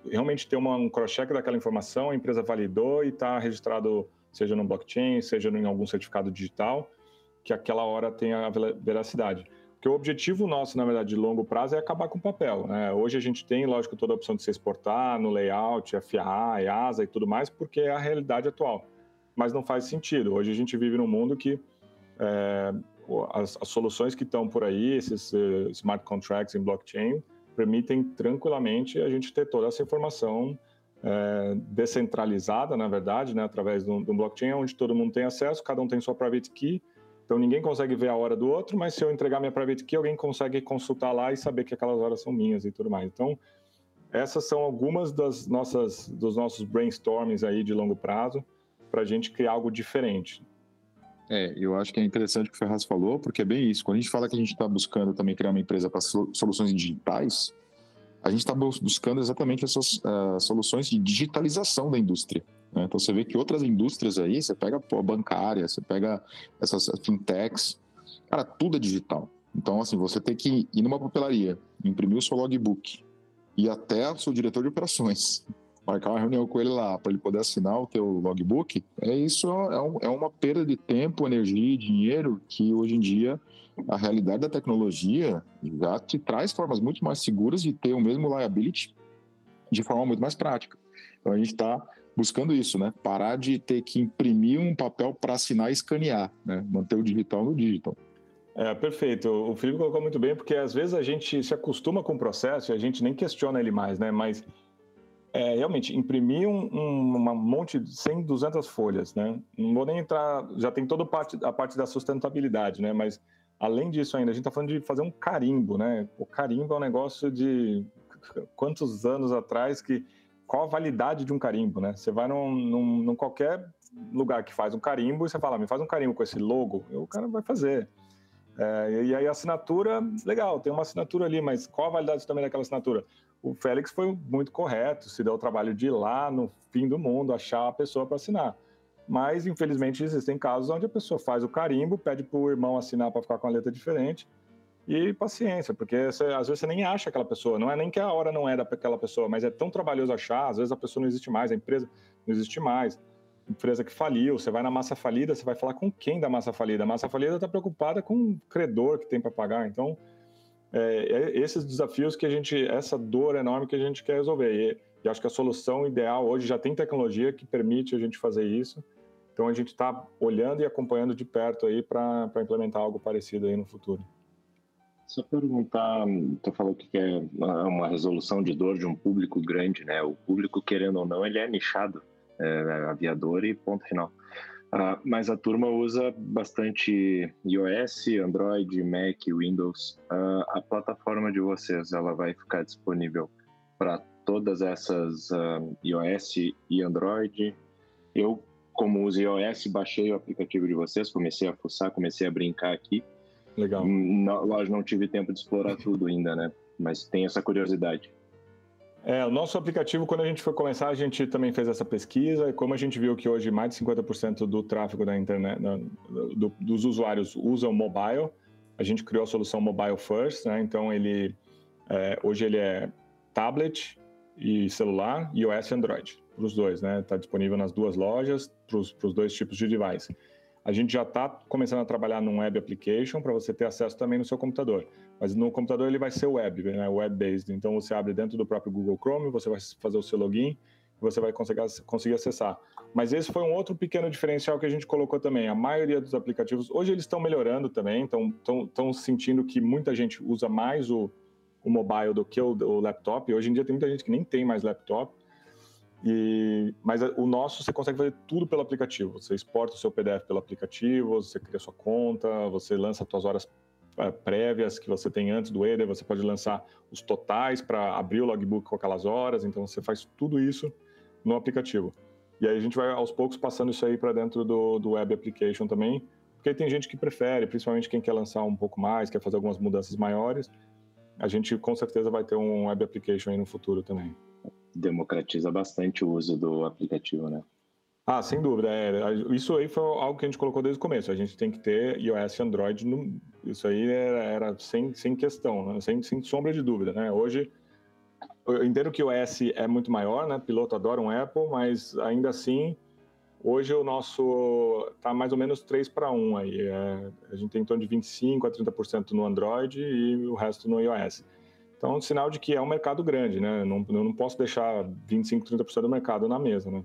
Speaker 4: realmente ter uma, um cross-check daquela informação, a empresa validou e está registrado seja no blockchain, seja em algum certificado digital que aquela hora tenha veracidade. Porque o objetivo nosso, na verdade, de longo prazo é acabar com o papel. Né? Hoje a gente tem, lógico, toda a opção de se exportar no layout, FAA, EASA e tudo mais, porque é a realidade atual. Mas não faz sentido. Hoje a gente vive num mundo que é, as, as, soluções que estão por aí, esses uh, smart contracts em blockchain, permitem tranquilamente a gente ter toda essa informação é, descentralizada, na verdade, né, através de um, blockchain onde todo mundo tem acesso, cada um tem sua private key, então ninguém consegue ver a hora do outro, mas se eu entregar minha private key, alguém consegue consultar lá e saber que aquelas horas são minhas e tudo mais. Então essas são algumas das nossas dos nossos brainstormings aí de longo prazo para a gente criar algo diferente.
Speaker 5: É, eu acho que é interessante o que o Ferraz falou, porque é bem isso. Quando a gente fala que a gente está buscando também criar uma empresa para soluções digitais, a gente está buscando exatamente essas uh, soluções de digitalização da indústria. Né? Então você vê que outras indústrias aí, você pega a bancária, você pega essas fintechs, cara, tudo é digital. Então, assim, você tem que ir numa papelaria, imprimir o seu logbook, e até o seu diretor de operações, marcar uma reunião com ele lá para ele poder assinar o teu logbook, é isso é, um, é uma perda de tempo, energia e dinheiro que hoje em dia a realidade da tecnologia já te traz formas muito mais seguras de ter o mesmo liability de forma muito mais prática. Então a gente está buscando isso, né? Parar de ter que imprimir um papel para assinar e escanear, né? Manter o digital no digital.
Speaker 4: É, perfeito. O Felipe colocou muito bem, porque às vezes a gente se acostuma com o processo e a gente nem questiona ele mais, né? Mas é, realmente, imprimir um, um uma monte de 100, 200 folhas, né? Não vou nem entrar, já tem toda a parte, da sustentabilidade, né? Mas além disso ainda, a gente está falando de fazer um carimbo, né? O carimbo é um negócio de quantos anos atrás que qual a validade de um carimbo, né? Você vai num, num, num, qualquer lugar que faz um carimbo e você fala, me faz um carimbo com esse logo, o cara vai fazer. É, e aí a assinatura, legal, tem uma assinatura ali, mas qual a validade também daquela assinatura? O Félix foi muito correto, se deu o trabalho de ir lá no fim do mundo achar a pessoa para assinar. Mas, infelizmente, existem casos onde a pessoa faz o carimbo, pede para o irmão assinar para ficar com a letra diferente, e paciência, porque você, às vezes você nem acha aquela pessoa, não é nem que a hora não é daquela pessoa, mas é tão trabalhoso achar, às vezes a pessoa não existe mais, a empresa não existe mais, empresa que faliu, você vai na massa falida, você vai falar com quem da massa falida? A massa falida está preocupada com o credor que tem para pagar, então é, é, esses desafios que a gente, essa dor enorme que a gente quer resolver, e, e acho que a solução ideal hoje já tem tecnologia que permite a gente fazer isso, então a gente está olhando e acompanhando de perto aí para implementar algo parecido aí no futuro.
Speaker 6: Só perguntar, tu falou que é uma resolução de dor de um público grande, né? O público, querendo ou não, ele é nichado, é, aviador e ponto final. Uh, mas a turma usa bastante iOS, Android, Mac, Windows. Uh, a plataforma de vocês, ela vai ficar disponível para todas essas uh, iOS e Android. Eu, como uso iOS, baixei o aplicativo de vocês, comecei a fuçar, comecei a brincar aqui.
Speaker 4: Legal.
Speaker 6: Não, lógico, não tive tempo de explorar tudo ainda, né? Mas tem essa curiosidade.
Speaker 4: É, o nosso aplicativo, quando a gente foi começar, a gente também fez essa pesquisa e como a gente viu que hoje mais de 50% do tráfego da internet, do, dos usuários usam mobile, a gente criou a solução mobile first, né? Então ele é, hoje ele é tablet e celular, iOS e Android, para os dois, né? Está disponível nas duas lojas para os dois tipos de device. A gente já está começando a trabalhar num web application para você ter acesso também no seu computador. Mas no computador ele vai ser web, né? web-based. Então você abre dentro do próprio Google Chrome, você vai fazer o seu login, você vai conseguir, acessar. Mas esse foi um outro pequeno diferencial que a gente colocou também. A maioria dos aplicativos, hoje eles estão melhorando também, estão sentindo que muita gente usa mais o, o mobile do que o, o laptop. Hoje em dia tem muita gente que nem tem mais laptop. E, mas o nosso você consegue fazer tudo pelo aplicativo. Você exporta o seu PDF pelo aplicativo, você cria sua conta, você lança as suas horas prévias que você tem antes do Eder, você pode lançar os totais para abrir o logbook com aquelas horas, então você faz tudo isso no aplicativo. E aí a gente vai aos poucos passando isso aí para dentro do, do web application também, porque tem gente que prefere, principalmente quem quer lançar um pouco mais, quer fazer algumas mudanças maiores, a gente com certeza vai ter um web application aí no futuro também
Speaker 6: democratiza bastante o uso do aplicativo, né?
Speaker 4: Ah, sem dúvida. É, isso aí foi algo que a gente colocou desde o começo. A gente tem que ter iOS e Android. No, isso aí era, era, sem, sem questão, né? sem, sem sombra de dúvida. Né? Hoje, eu entendo que o iOS é muito maior, né? Piloto adora um Apple, mas ainda assim, hoje o nosso está mais ou menos 3 para 1 aí. É, a gente tem em torno de 25% a 30% no Android e o resto no iOS. Então, é sinal de que é um mercado grande, né? Não, eu não posso deixar 25, 30% do mercado na mesa, né?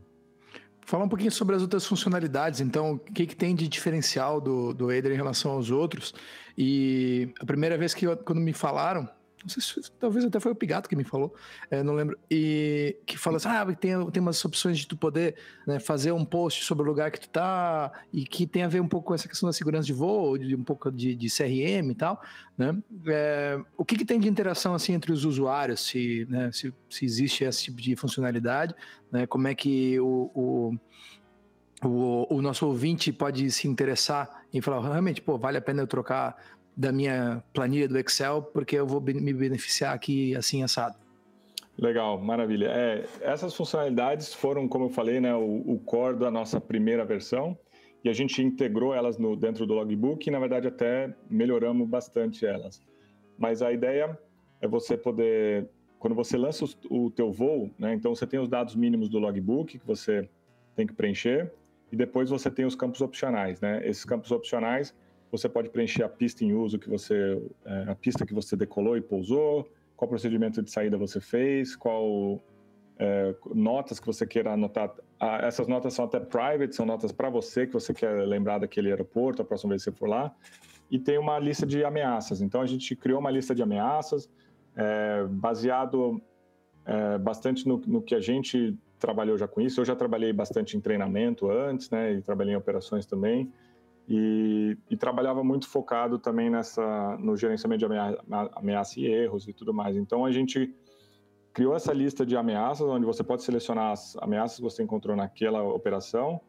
Speaker 3: Falar um pouquinho sobre as outras funcionalidades, então, o que, que tem de diferencial do, do Eder em relação aos outros? E a primeira vez que eu, quando me falaram, não sei se talvez até foi o Pigato que me falou, é, não lembro, e que falou assim, ah, tem, tem umas opções de tu poder né, fazer um post sobre o lugar que tu tá, e que tem a ver um pouco com essa questão da segurança de voo, de um pouco de, de CRM e tal, né? É, o que, que tem de interação assim entre os usuários, se, né, se, se existe esse tipo de funcionalidade, né? Como é que o, o o, o, nosso ouvinte pode se interessar em falar, realmente, pô, vale a pena eu trocar da minha planilha do Excel, porque eu vou me beneficiar aqui assim assado.
Speaker 4: Legal, maravilha. É, essas funcionalidades foram, como eu falei, né, o, o, core da nossa primeira versão e a gente integrou elas no, dentro do logbook e, na verdade, até melhoramos bastante elas. Mas a ideia é você poder quando você lança o, o teu voo, né, então você tem os dados mínimos do logbook que você tem que preencher e depois você tem os campos opcionais, né? Esses campos opcionais você pode preencher a pista em uso que você, é, a pista que você decolou e pousou, qual procedimento de saída você fez, qual é, notas que você queira anotar. Ah, essas notas são até private, são notas para você que você quer lembrar daquele aeroporto a próxima vez que você for lá. E tem uma lista de ameaças. Então a gente criou uma lista de ameaças é, baseado é, bastante no, no, que a gente trabalhou já com isso. Eu já trabalhei bastante em treinamento antes, né? E trabalhei em operações também. E, e, trabalhava muito focado também nessa no gerenciamento de ameaça, ameaça, e erros e tudo mais. Então a gente criou essa lista de ameaças onde você pode selecionar as ameaças que você encontrou naquela operação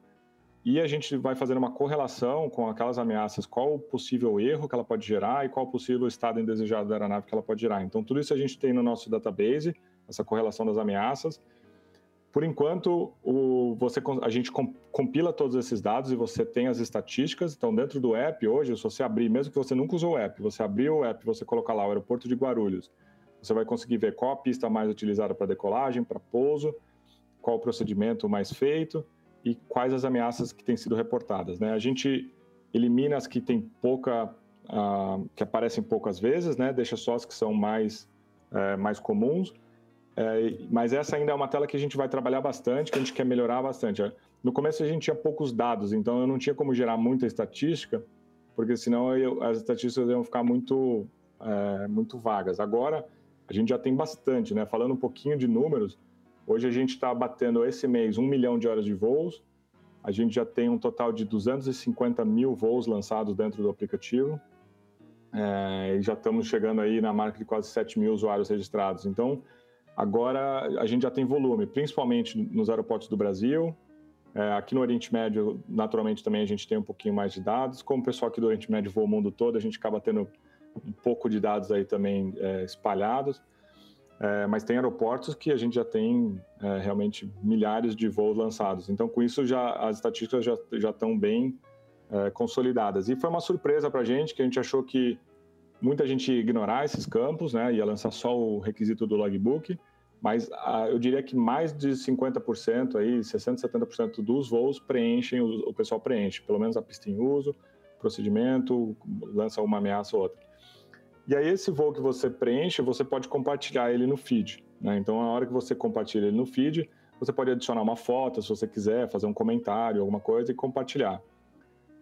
Speaker 4: e a gente vai fazendo uma correlação com aquelas ameaças, qual o possível erro que ela pode gerar e qual o possível estado indesejado da aeronave que ela pode gerar. Então tudo isso a gente tem no nosso database, essa correlação das ameaças por enquanto, o, você, a gente compila todos esses dados e você tem as estatísticas. Então, dentro do app, hoje, se você abrir, mesmo que você nunca usou o app, você abrir o app, você colocar lá o aeroporto de Guarulhos, você vai conseguir ver qual a pista mais utilizada para decolagem, para pouso, qual o procedimento mais feito e quais as ameaças que têm sido reportadas. Né? A gente elimina as que tem pouca, uh, que aparecem poucas vezes, né? deixa só as que são mais, uh, mais comuns é, mas essa ainda é uma tela que a gente vai trabalhar bastante, que a gente quer melhorar bastante. No começo a gente tinha poucos dados, então eu não tinha como gerar muita estatística, porque senão eu, as estatísticas iam ficar muito, é, muito vagas. Agora a gente já tem bastante, né? Falando um pouquinho de números, hoje a gente está batendo esse mês um milhão de horas de voos, a gente já tem um total de 250 mil voos lançados dentro do aplicativo, é, e já estamos chegando aí na marca de quase 7 mil usuários registrados. Então, Agora a gente já tem volume, principalmente nos aeroportos do Brasil. É, aqui no Oriente Médio, naturalmente, também a gente tem um pouquinho mais de dados. Como o pessoal aqui do Oriente Médio voa o mundo todo, a gente acaba tendo um pouco de dados aí também é, espalhados. É, mas tem aeroportos que a gente já tem é, realmente milhares de voos lançados. Então, com isso, já as estatísticas já, já estão bem é, consolidadas. E foi uma surpresa para a gente, que a gente achou que muita gente ia ignorar esses campos, né? ia lançar só o requisito do logbook mas ah, eu diria que mais de 50%, aí, 60%, 70% dos voos preenchem, o, pessoal preenche, pelo menos a pista em uso, procedimento, lança uma ameaça ou outra. E aí esse voo que você preenche, você pode compartilhar ele no feed. Né? Então, a hora que você compartilha ele no feed, você pode adicionar uma foto, se você quiser, fazer um comentário, alguma coisa e compartilhar.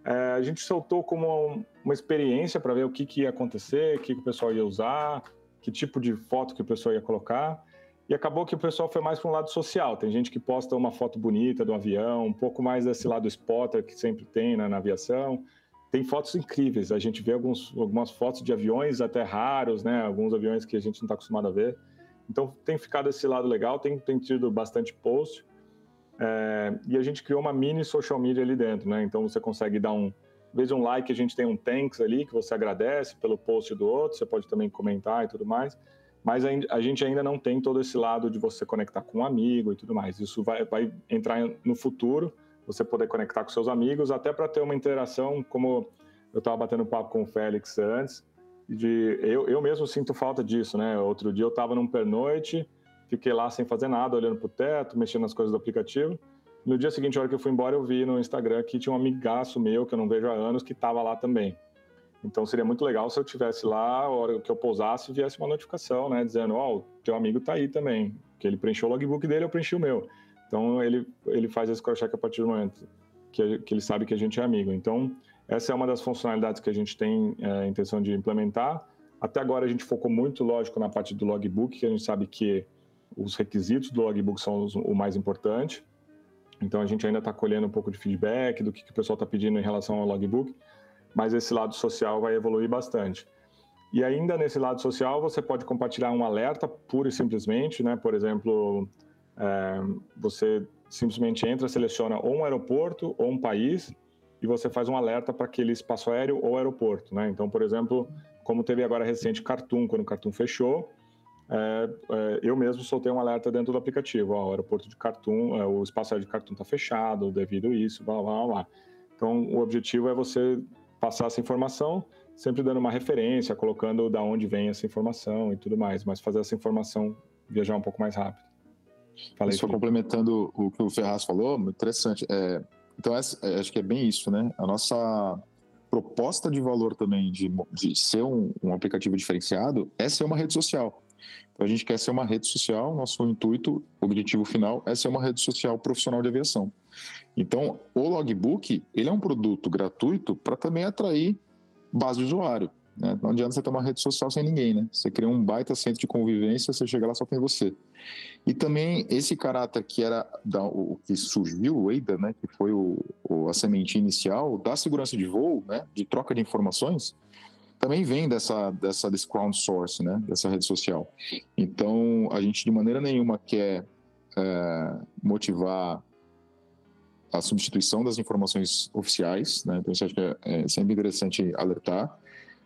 Speaker 4: É, a gente soltou como uma experiência para ver o que, que ia acontecer, o que, que o pessoal ia usar, que tipo de foto que o pessoal ia colocar. E acabou que o pessoal foi mais para um lado social. Tem gente que posta uma foto bonita do avião, um pouco mais desse lado spotter que sempre tem né, na aviação. Tem fotos incríveis. A gente vê alguns, algumas fotos de aviões até raros, né? Alguns aviões que a gente não está acostumado a ver. Então tem ficado esse lado legal, tem, tem tido bastante post. É, e a gente criou uma mini social media ali dentro, né? Então você consegue dar um, de um like, a gente tem um thanks ali que você agradece pelo post do outro. Você pode também comentar e tudo mais mas a gente ainda não tem todo esse lado de você conectar com um amigo e tudo mais. Isso vai, vai entrar no futuro, você poder conectar com seus amigos, até para ter uma interação, como eu estava batendo papo com o Félix antes, de eu, eu mesmo sinto falta disso, né? Outro dia eu estava num pernoite, fiquei lá sem fazer nada, olhando para o teto, mexendo nas coisas do aplicativo. No dia seguinte, a hora que eu fui embora, eu vi no Instagram que tinha um amigaço meu, que eu não vejo há anos, que estava lá também. Então seria muito legal se eu tivesse lá, a hora que eu pousasse, viesse uma notificação, né, dizendo, ó, oh, teu amigo tá aí também, que ele preencheu o logbook dele, eu preenchi o meu. Então ele ele faz esse cross-check a partir do momento que, que ele sabe que a gente é amigo. Então essa é uma das funcionalidades que a gente tem é, a intenção de implementar. Até agora a gente focou muito, lógico, na parte do logbook, que a gente sabe que os requisitos do logbook são os, o mais importante. Então a gente ainda está colhendo um pouco de feedback do que, que o pessoal está pedindo em relação ao logbook mas esse lado social vai evoluir bastante. E ainda nesse lado social, você pode compartilhar um alerta pura e simplesmente, né? Por exemplo, é, você simplesmente entra, seleciona ou um aeroporto ou um país e você faz um alerta para aquele espaço aéreo ou aeroporto, né? Então, por exemplo, como teve agora recente Cartoon, quando o Cartoon fechou, é, é, eu mesmo soltei um alerta dentro do aplicativo, ó, o aeroporto de Cartoon, é, o espaço aéreo de Cartoon está fechado devido a isso, blá, blá, blá. Então, o objetivo é você passar essa informação, sempre dando uma referência, colocando da onde vem essa informação e tudo mais, mas fazer essa informação viajar um pouco mais rápido.
Speaker 5: Falei, Só complementando o que o Ferraz falou, muito interessante. É, então, essa, é, acho que é bem isso, né? A nossa proposta de valor também de, de ser um, um, aplicativo diferenciado é ser uma rede social. Então, a gente quer ser uma rede social, nosso intuito, objetivo final é ser uma rede social profissional de aviação. Então, o Logbook, ele é um produto gratuito para também atrair base de usuário. Né? Não adianta você ter uma rede social sem ninguém, né? Você cria um baita centro de convivência, você chega lá só tem você. E também esse caráter que era da, o que surgiu, o ADA, né? Que foi o, o, a semente inicial da segurança de voo, né? De troca de informações, também vem dessa, dessa desse crowdsource, né? Dessa rede social. Então, a gente de maneira nenhuma quer é, motivar a substituição das informações oficiais, né? Então, isso acho que é, é sempre interessante alertar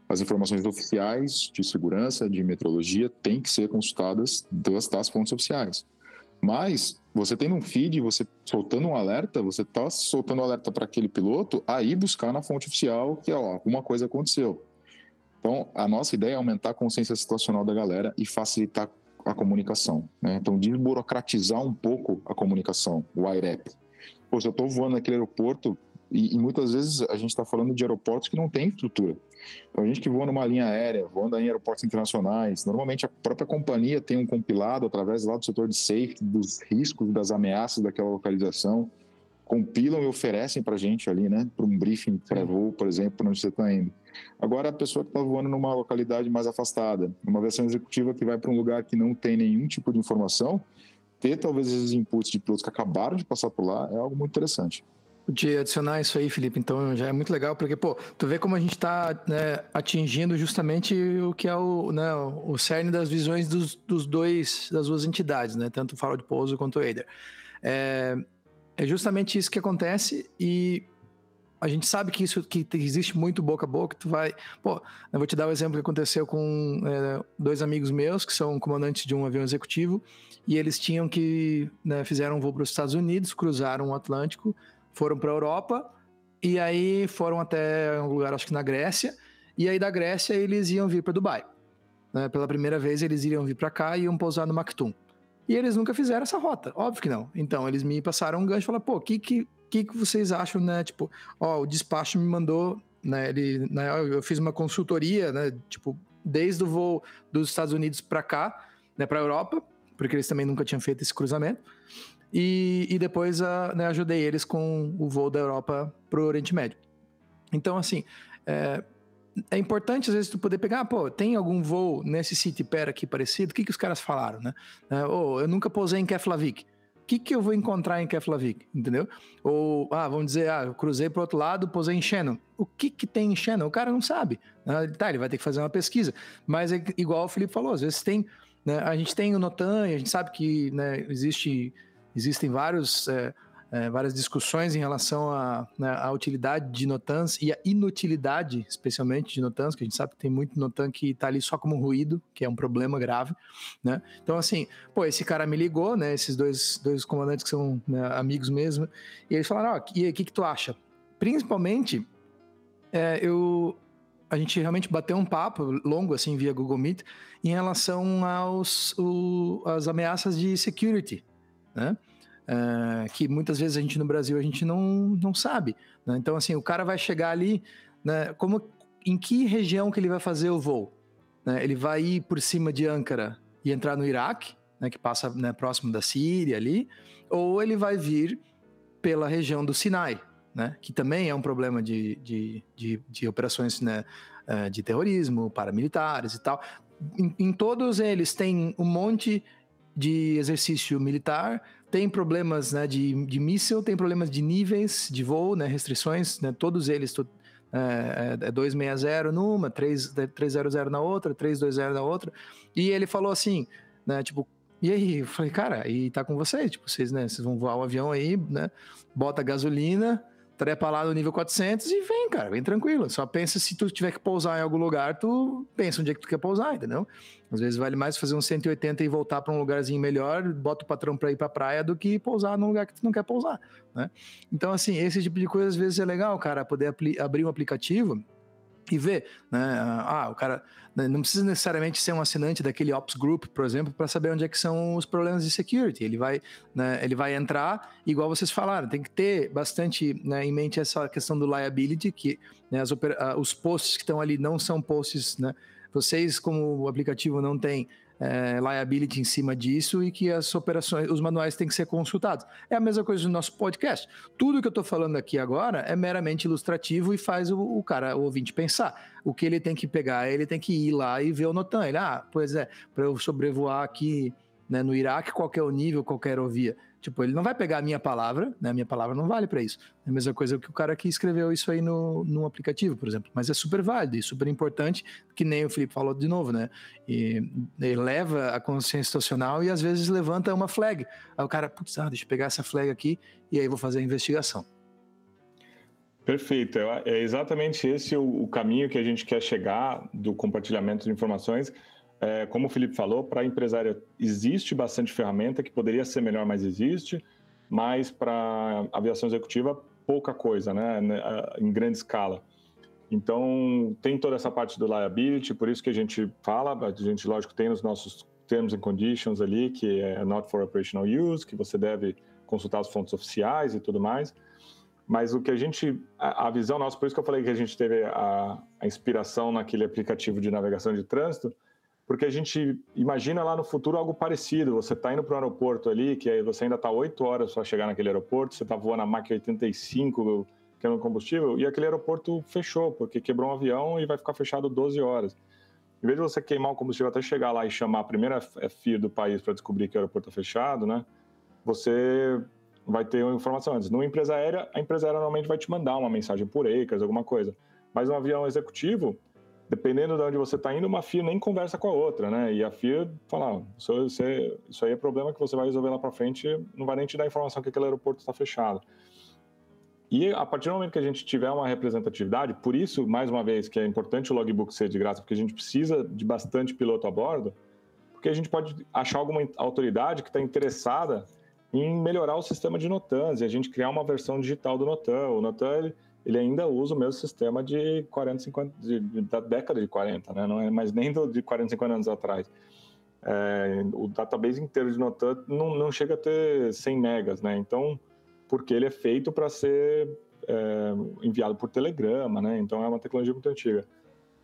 Speaker 5: as informações oficiais de segurança, de metrologia, têm que ser consultadas das, das fontes oficiais. Mas você tem um feed, você soltando um alerta, você está soltando um alerta para aquele piloto, aí buscar na fonte oficial que ó, alguma coisa aconteceu. Então, a nossa ideia é aumentar a consciência situacional da galera e facilitar a comunicação. Né? Então, desburocratizar um pouco a comunicação, o IREP. Pô, se eu estou voando naquele aeroporto, e, e muitas vezes a gente está falando de aeroportos que não têm estrutura. Então, a gente que voa numa linha aérea, voando em aeroportos internacionais, normalmente a própria companhia tem um compilado através lá do setor de safety, dos riscos, das ameaças daquela localização, compilam e oferecem para a gente ali, né, para um briefing pré-voo, por exemplo, para onde você está indo. Agora, a pessoa que está voando numa localidade mais afastada, numa versão executiva que vai para um lugar que não tem nenhum tipo de informação, ter talvez esses inputs de pilotos que acabaram de passar por lá é algo muito interessante
Speaker 3: de adicionar isso aí, Felipe. Então já é muito legal, porque, pô, tu vê como a gente está né, atingindo justamente o que é o, né, o cerne das visões dos, dos dois, das duas entidades, né? Tanto o Farol de Pouso quanto o Eider. É, é justamente isso que acontece e a gente sabe que isso que existe muito boca a boca. Tu vai, pô, eu vou te dar o um exemplo que aconteceu com é, dois amigos meus que são comandantes de um avião executivo e eles tinham que né, fizeram um voo para os Estados Unidos, cruzaram o Atlântico foram para a Europa e aí foram até um lugar, acho que na Grécia, e aí da Grécia eles iam vir para Dubai. Né? Pela primeira vez eles iriam vir para cá e iam pousar no Maktoum. E eles nunca fizeram essa rota, óbvio que não. Então eles me passaram um gancho e falaram, pô, o que, que, que, que vocês acham, né? Tipo, ó, o despacho me mandou, né? Ele, né, eu fiz uma consultoria, né? Tipo, desde o voo dos Estados Unidos para cá, né? Para Europa, porque eles também nunca tinham feito esse cruzamento. E, e depois uh, né, ajudei eles com o voo da Europa para o Oriente Médio. Então, assim, é, é, importante às vezes tu poder pegar, pô, tem algum voo nesse City Pair aqui parecido? O que, que os caras falaram, né? É, oh, eu nunca pousei em Keflavik. O que, que eu vou encontrar em Keflavik, entendeu? Ou, ah, vamos dizer, ah, eu cruzei para outro lado, pousei em Shannon. O que que tem em Shannon? O cara não sabe. Né? Tá, ele vai ter que fazer uma pesquisa. Mas é igual o Felipe falou, às vezes tem, né, a gente tem o Notan a gente sabe que né, existe Existem vários, é, é, várias discussões em relação à, né, utilidade de Notans e a inutilidade, especialmente de Notans, que a gente sabe que tem muito Notan que está ali só como ruído, que é um problema grave, né? Então, assim, pô, esse cara me ligou, né? Esses dois, dois comandantes que são né, amigos mesmo, e eles falaram, ó, oh, e o que, que tu acha? Principalmente, é, eu, a gente realmente bateu um papo longo assim via Google Meet em relação aos o, as ameaças de security, né? É, que muitas vezes a gente no Brasil a gente não, não sabe. Né? Então, assim, o cara vai chegar ali, né, como, em que região que ele vai fazer o voo? Né? Ele vai ir por cima de Ankara e entrar no Iraque, né, que passa né, próximo da Síria ali, ou ele vai vir pela região do Sinai, né, que também é um problema de, de, de, de operações né, é, de terrorismo, paramilitares e tal. Em, em todos eles tem um monte de exercício militar, tem problemas né, de, de míssil, tem problemas de níveis de voo, né, restrições, né, todos eles, tu, é, é 260 é numa, 3, 300 na outra, 320 na outra, e ele falou assim, né, tipo, e aí, eu falei, cara, e tá com vocês, tipo, vocês, né, vocês vão voar o um avião aí, né, bota gasolina, trepa lá no nível 400 e vem, cara, vem tranquilo. Só pensa se tu tiver que pousar em algum lugar, tu pensa onde é que tu quer pousar, entendeu? Às vezes vale mais fazer um 180 e voltar para um lugarzinho melhor, bota o patrão para ir para praia do que pousar num lugar que tu não quer pousar, né? Então, assim, esse tipo de coisa às vezes é legal, cara, poder abrir um aplicativo e ver, né? Ah, o cara não precisa necessariamente ser um assinante daquele Ops Group, por exemplo, para saber onde é que são os problemas de security. Ele vai, né, ele vai entrar, igual vocês falaram, tem que ter bastante né, em mente essa questão do liability, que né, as, os posts que estão ali não são posts, né? Vocês, como o aplicativo não tem é, liability em cima disso e que as operações, os manuais têm que ser consultados. É a mesma coisa do nosso podcast. Tudo que eu estou falando aqui agora é meramente ilustrativo e faz o, o, cara, o ouvinte, pensar. O que ele tem que pegar, ele tem que ir lá e ver o Notan. Ele, ah, pois é, para eu sobrevoar aqui né, no Iraque, qual é nível, qual é a aerovia. Tipo, ele não vai pegar a minha palavra, né? A minha palavra não vale para isso. É a mesma coisa que o cara que escreveu isso aí no, no aplicativo, por exemplo. Mas é super válido e super importante, que nem o Felipe falou de novo, né? E leva a consciência situacional e às vezes levanta uma flag. Aí o cara, putz, ah, deixa eu pegar essa flag aqui e aí vou fazer a investigação.
Speaker 4: Perfeito. É, é exatamente esse o caminho que a gente quer chegar do compartilhamento de informações é, como o Felipe falou, para a empresária existe bastante ferramenta que poderia ser melhor, mas existe, mas para aviação executiva, pouca coisa, né, né em grande escala. Então, tem toda essa parte do liability, por isso que a gente fala, a gente, lógico, tem os nossos terms and conditions ali, que é not for operational use, que você deve consultar as fontes oficiais e tudo mais. Mas o que a gente, a visão nossa, por isso que eu falei que a gente teve a, a inspiração naquele aplicativo de navegação de trânsito, porque a gente imagina lá no futuro algo parecido. Você está indo para o aeroporto ali, que aí você ainda está oito horas para chegar naquele aeroporto, você está voando a Mach 85, que é combustível, e aquele aeroporto fechou, porque quebrou um avião e vai ficar fechado 12 horas. Em vez de você queimar o combustível até chegar lá e chamar a primeira FIA do país para descobrir que o aeroporto está fechado, né? Você vai ter uma informação antes. Numa empresa aérea, a empresa aérea normalmente vai te mandar uma mensagem por ECAS, alguma coisa. Mas um avião executivo, dependendo de onde você está indo, uma FIA nem conversa com a outra, né? E a FIA fala, ah, isso, isso aí é problema que você vai resolver lá para frente, não vai nem te dar informação que aquele aeroporto está fechado. E a partir do momento que a gente tiver uma representatividade, por isso, mais uma vez, que é importante o logbook ser de graça, porque a gente precisa de bastante piloto a bordo, porque a gente pode achar alguma autoridade que está interessada em melhorar o sistema de NOTANs e a gente criar uma versão digital do NOTAN. O NOTAN, ele, ele ainda usa o mesmo sistema de 40, 50, de, de, da década de 40, né? não é mais nem do, de 40, 50 anos atrás. É, o database inteiro de Notan não, não chega a ter 100 megas, né? Então, porque ele é feito para ser é, enviado por telegrama, né? Então é uma tecnologia muito antiga.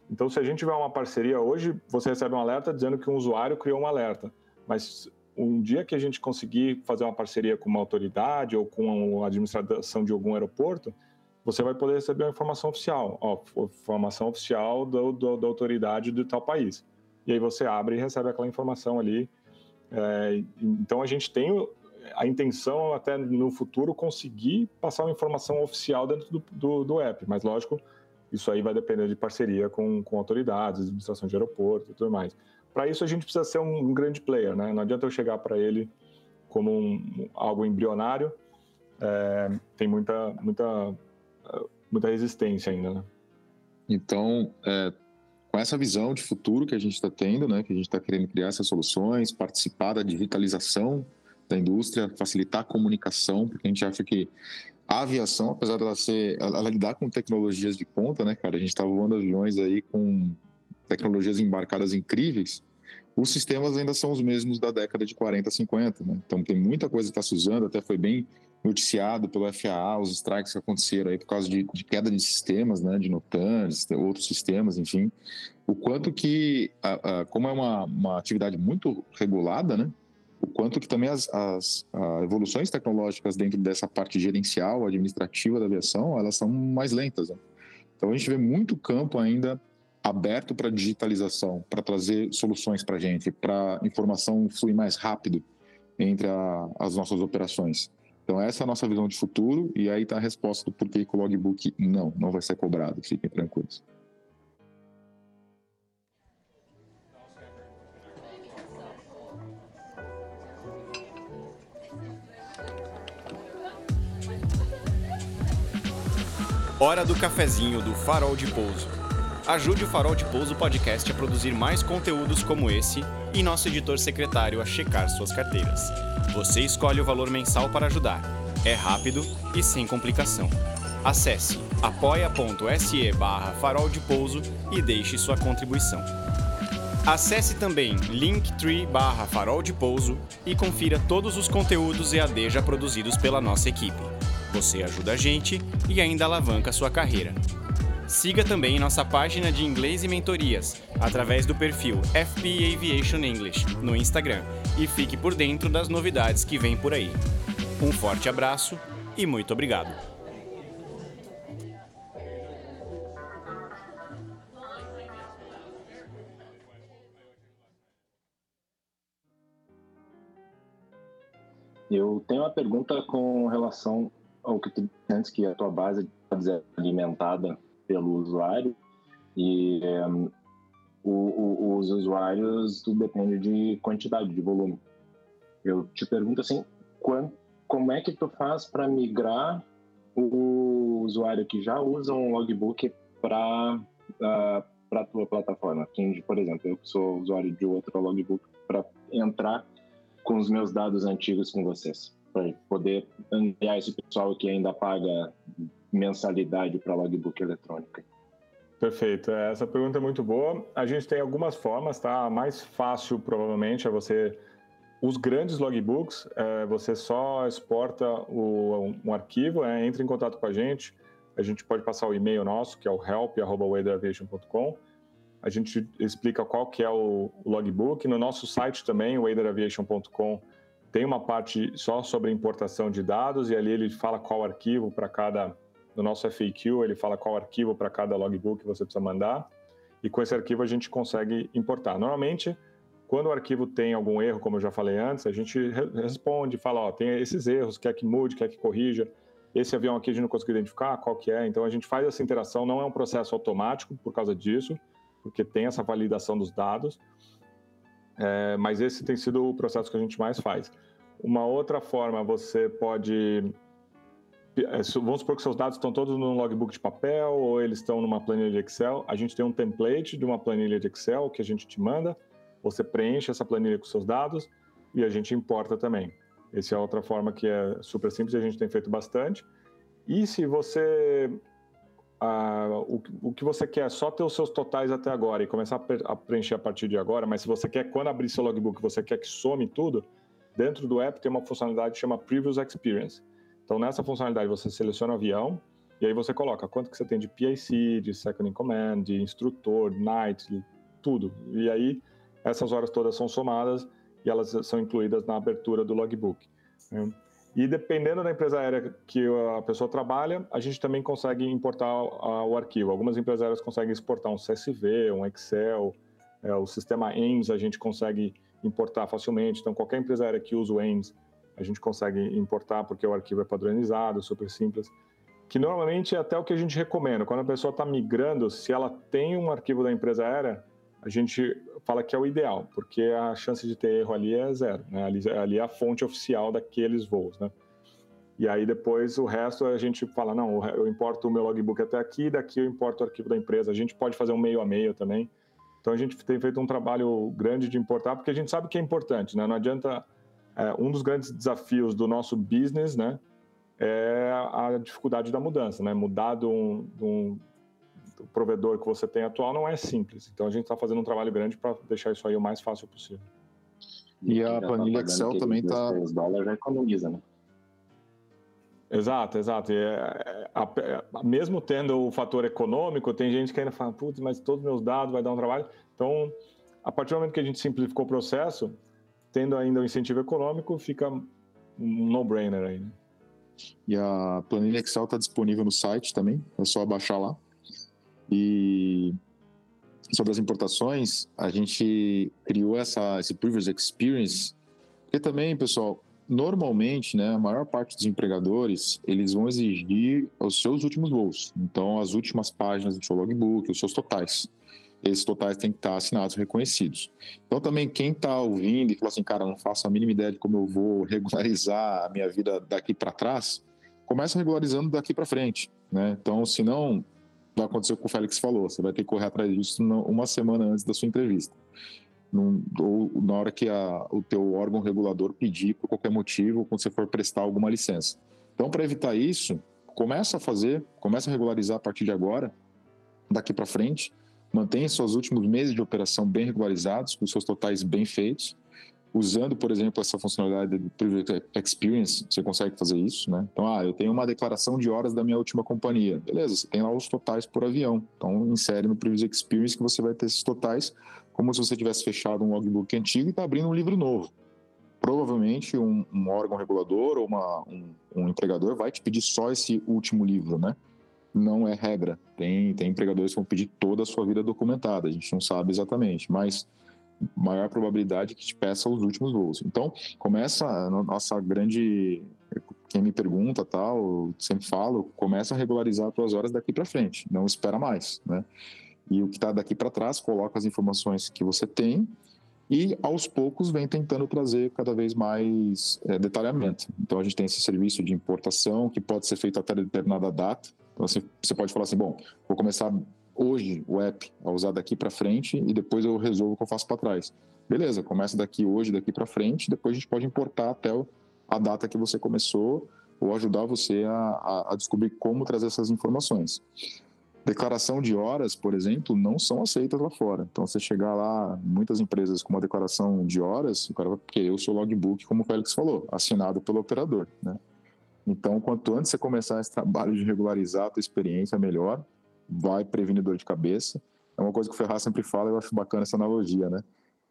Speaker 4: Então, se a gente tiver uma parceria hoje, você recebe um alerta dizendo que um usuário criou um alerta, mas um dia que a gente conseguir fazer uma parceria com uma autoridade ou com a administração de algum aeroporto, você vai poder receber uma informação oficial, ó, informação oficial do, do, da autoridade de tal país. E aí você abre e recebe aquela informação ali. É, então a gente tem a intenção até no futuro conseguir passar uma informação oficial dentro do, do, do app, mas lógico, isso aí vai depender de parceria com, com autoridades, administração de aeroporto e tudo mais. Para isso a gente precisa ser um, um, grande player, né? Não adianta eu chegar para ele como um, algo embrionário, é, tem muita, muita muita resistência ainda, né?
Speaker 5: Então, é, com essa visão de futuro que a gente está tendo, né, que a gente está querendo criar essas soluções, participar da digitalização da indústria, facilitar a comunicação, porque a gente acha que a aviação, apesar dela ser, ela lidar com tecnologias de ponta, né, cara, a gente está voando aviões aí com tecnologias embarcadas incríveis, os sistemas ainda são os mesmos da década de 40, 50, né? Então tem muita coisa que está se usando, até foi bem noticiado pelo FAA, os strikes que aconteceram aí por causa de, de queda de sistemas, né, de NOTAN, outros sistemas, enfim. O quanto que, a, a, como é uma, uma atividade muito regulada, né, o quanto que também as, as evoluções tecnológicas dentro dessa parte gerencial, administrativa da aviação, elas são mais lentas. Né? Então a gente vê muito campo ainda aberto para digitalização, para trazer soluções para a gente, para informação fluir mais rápido entre a, as nossas operações. Então, essa é a nossa visão de futuro, e aí está a resposta do porquê que o logbook não, não vai ser cobrado. Fiquem tranquilos.
Speaker 8: Hora do cafezinho do Farol de Pouso. Ajude o Farol de Pouso Podcast a produzir mais conteúdos como esse e nosso editor secretário a checar suas carteiras. Você escolhe o valor mensal para ajudar. É rápido e sem complicação. Acesse apoia.se barra farol de pouso e deixe sua contribuição. Acesse também linktree barra farol de pouso e confira todos os conteúdos EAD já produzidos pela nossa equipe. Você ajuda a gente e ainda alavanca sua carreira. Siga também nossa página de inglês e mentorias através do perfil FP Aviation English no Instagram e fique por dentro das novidades que vêm por aí. Um forte abraço e muito obrigado!
Speaker 6: Eu tenho uma pergunta com relação ao que tu antes que a tua base é alimentada pelo usuário e um, o, o, os usuários tudo depende de quantidade, de volume. Eu te pergunto assim, quando, como é que tu faz para migrar o usuário que já usa um logbook para uh, ah, para tua plataforma? Por exemplo, eu que sou usuário de outro logbook para entrar com os meus dados antigos com vocês, para poder enviar esse pessoal que ainda paga mensalidade para logbook eletrônica.
Speaker 4: Perfeito. É, essa pergunta é muito boa. A gente tem algumas formas, tá? A mais fácil, provavelmente, é você. Os grandes logbooks, é, você só exporta o, um arquivo, é, entra em contato com a gente. A gente pode passar o e-mail nosso, que é o help.waderaviation.com a gente explica qual que é o logbook. No nosso site também, o waderaviation.com, tem uma parte só sobre importação de dados e ali ele fala qual arquivo para cada, no nosso FAQ, ele fala qual arquivo para cada logbook você precisa mandar e com esse arquivo a gente consegue importar. Normalmente, quando o arquivo tem algum erro, como eu já falei antes, a gente responde, fala, ó, tem esses erros, quer que mude, quer que corrija. Esse avião aqui a gente não conseguiu identificar qual que é, então a gente faz essa interação, não é um processo automático por causa disso, porque tem essa validação dos dados, é, mas esse tem sido o processo que a gente mais faz. Uma outra forma, você pode. É, vamos supor que seus dados estão todos no logbook de papel ou eles estão numa planilha de Excel. A gente tem um template de uma planilha de Excel que a gente te manda. Você preenche essa planilha com seus dados e a gente importa também. Essa é outra forma que é super simples e a gente tem feito bastante. E se você o, o, que você quer é só ter os seus totais até agora e começar a, preencher a partir de agora, mas se você quer, quando abrir seu logbook, você quer que some tudo, dentro do app tem uma funcionalidade que chama Previous Experience. Então, nessa funcionalidade, você seleciona o avião e aí você coloca quanto que você tem de PIC, de Second in Command, de instrutor, night, tudo. E aí, essas horas todas são somadas e elas são incluídas na abertura do logbook. Né? E dependendo da empresa aérea que a pessoa trabalha, a gente também consegue importar o arquivo. Algumas empresas aéreas conseguem exportar um CSV, um Excel, é, o sistema ENS a gente consegue importar facilmente. Então, qualquer empresa aérea que usa o ENS, a gente consegue importar porque o arquivo é padronizado, super simples. Que normalmente é até o que a gente recomenda. Quando a pessoa está migrando, se ela tem um arquivo da empresa aérea, a gente fala que é o ideal, porque a chance de ter erro ali é zero, né? ali, ali é a fonte oficial daqueles voos, né? E aí depois o resto a gente fala, não, eu importo o meu logbook até aqui, daqui eu importo o arquivo da empresa. A gente pode fazer um meio a meio também. Então a gente tem feito um trabalho grande de importar, porque a gente sabe que é importante, né? Não adianta... É, um dos grandes desafios do nosso business, né? É a dificuldade da mudança, né? Mudar de um, de um, o provedor que você tem atual não é simples. Então a gente está fazendo um trabalho grande para deixar isso aí o mais fácil possível.
Speaker 5: E a tá planilha Excel também está.
Speaker 6: Os dólares já economiza, né?
Speaker 4: Exato, exato. É, a, a, mesmo tendo o fator econômico, tem gente que ainda fala, putz, mas todos os meus dados vai dar um trabalho. Então, a partir do momento que a gente simplificou o processo, tendo ainda o incentivo econômico, fica um no-brainer aí. Né?
Speaker 5: E a planilha Excel está disponível no site também, é só baixar lá. E sobre as importações, a gente criou essa, esse Previous Experience, porque também, pessoal, normalmente, né, a maior parte dos empregadores, eles vão exigir os seus últimos voos. Então, as últimas páginas do seu logbook, os seus totais. Esses totais têm que estar assinados, reconhecidos. Então, também, quem está ouvindo e fala assim, cara, não faço a mínima ideia de como eu vou regularizar a minha vida daqui para trás, começa regularizando daqui para frente. Né? Então, se não, vai acontecer o que o Félix falou, você vai ter que correr atrás disso uma semana antes da sua entrevista. Num, ou na hora que a, o teu órgão regulador pedir por qualquer motivo, quando você for prestar alguma licença. Então, para evitar isso, começa a fazer, começa a regularizar a partir de agora, daqui para frente, mantenha seus últimos meses de operação bem regularizados, com seus totais bem feitos, usando, por exemplo, essa funcionalidade do Privilege Experience, você consegue fazer isso, né? Então, ah, eu tenho uma declaração de horas da minha última companhia. Beleza, você tem lá os totais por avião. Então, insere no Privilege Experience que você vai ter esses totais, como se você tivesse fechado um logbook antigo e está abrindo um livro novo. Provavelmente um, um órgão regulador ou uma, um, um empregador vai te pedir só esse último livro, né? Não é regra. Tem, tem empregadores que vão pedir toda a sua vida documentada, a gente não sabe exatamente, mas maior probabilidade que te peça os últimos voos. Então, começa a nossa grande quem me pergunta tal, sempre falo, começa a regularizar as tuas horas daqui para frente, não espera mais, né? E o que está daqui para trás, coloca as informações que você tem e aos poucos vem tentando trazer cada vez mais é, detalhamento. Então a gente tem esse serviço de importação que pode ser feito até determinada data. Então assim, você pode falar assim, bom, vou começar hoje o app a usar daqui para frente e depois eu resolvo o que eu faço para trás. Beleza, começa daqui hoje, daqui para frente, depois a gente pode importar até a data que você começou ou ajudar você a, a, a descobrir como trazer essas informações. Declaração de horas, por exemplo, não são aceitas lá fora. Então, você chegar lá, muitas empresas com uma declaração de horas, o cara vai querer o seu logbook, como o Félix falou, assinado pelo operador. Né? Então, quanto antes você começar esse trabalho de regularizar a tua experiência, melhor vai prevenir dor de cabeça. É uma coisa que o Ferraz sempre fala, eu acho bacana essa analogia, né?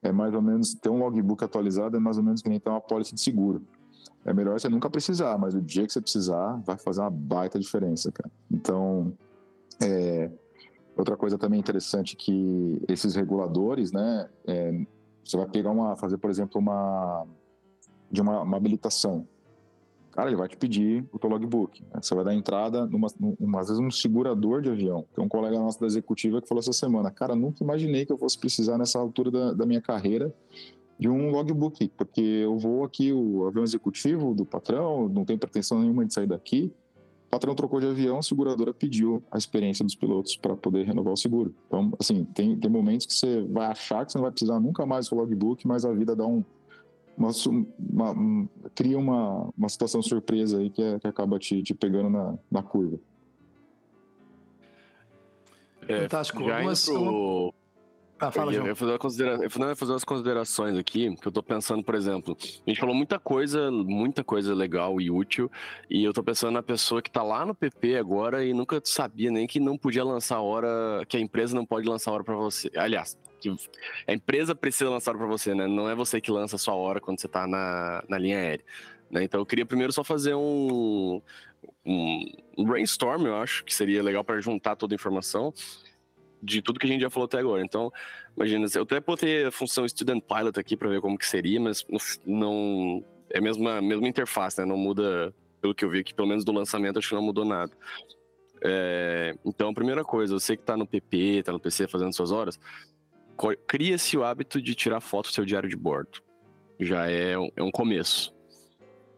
Speaker 5: É mais ou menos, ter um logbook atualizado é mais ou menos que nem ter uma pólice de seguro. É melhor você nunca precisar, mas o dia que você precisar, vai fazer uma baita diferença, cara. Então, é, outra coisa também interessante que esses reguladores, né, é, você vai pegar uma, fazer, por exemplo, uma, de uma, uma habilitação Cara, ele vai te pedir o teu logbook. Né? Você vai dar entrada, numa, numa, às vezes, um segurador de avião. Tem um colega nosso da executiva que falou essa semana: Cara, nunca imaginei que eu fosse precisar, nessa altura da, da minha carreira, de um logbook, porque eu vou aqui, o avião executivo do patrão, não tem pretensão nenhuma de sair daqui. O patrão trocou de avião, a seguradora pediu a experiência dos pilotos para poder renovar o seguro. Então, assim, tem, tem momentos que você vai achar que você não vai precisar nunca mais do logbook, mas a vida dá um, uma, uma, cria uma, uma situação surpresa aí que, é, que acaba te, te pegando na, na curva.
Speaker 2: É, Fantástico. Já Algumas... pro... Ah, fala, eu, fazer uma considera... eu fazer umas considerações aqui, que eu tô pensando, por exemplo, a gente falou muita coisa, muita coisa legal e útil, e eu tô pensando na pessoa que tá lá no PP agora e nunca sabia nem que não podia lançar hora, que a empresa não pode lançar hora para você. Aliás, que a empresa precisa lançar para você, né? Não é você que lança a sua hora quando você está na, na linha aérea. Né? Então eu queria primeiro só fazer um, um, brainstorm, eu acho que seria legal para juntar toda a informação de tudo que a gente já falou até agora. Então, imagina, eu até botei a função Student Pilot aqui para ver como que seria, mas não é a mesma, mesma interface, né? Não muda, pelo que eu vi aqui, pelo menos do lançamento, acho que não mudou nada. É, então, a primeira coisa, você que está no PP, está no PC fazendo suas horas, cria-se o hábito de tirar foto do seu diário de bordo. Já é um, é um começo.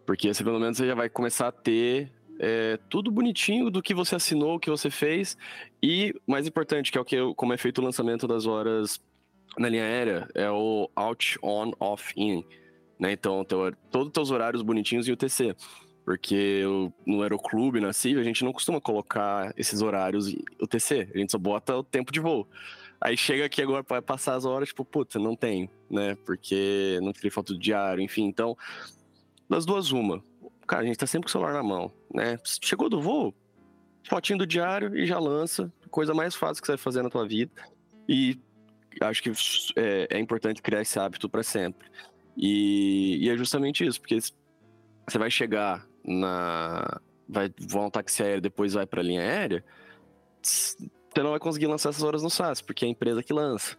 Speaker 2: Porque assim, pelo menos você já vai começar a ter é, tudo bonitinho do que você assinou, o que você fez. E, mais importante, que é o que como é feito o lançamento das horas na linha aérea, é o out, on, off, in. Né? Então, teu, todos os teus horários bonitinhos em UTC. Porque eu, no Aeroclube, na CIV, a gente não costuma colocar esses horários em UTC. A gente só bota o tempo de voo. Aí chega aqui agora para passar as horas, tipo, puta, não tem, né? Porque não tirei foto do diário, enfim. Então, das duas, uma. Cara, a gente tá sempre com o celular na mão, né? Chegou do voo, fotinho do diário e já lança. Coisa mais fácil que você vai fazer na tua vida. E acho que é, é importante criar esse hábito para sempre. E, e, é justamente isso, porque você vai chegar na. Vai voar um táxi aéreo, depois vai pra linha aérea você não vai conseguir lançar essas horas no SAS, porque é a empresa que lança.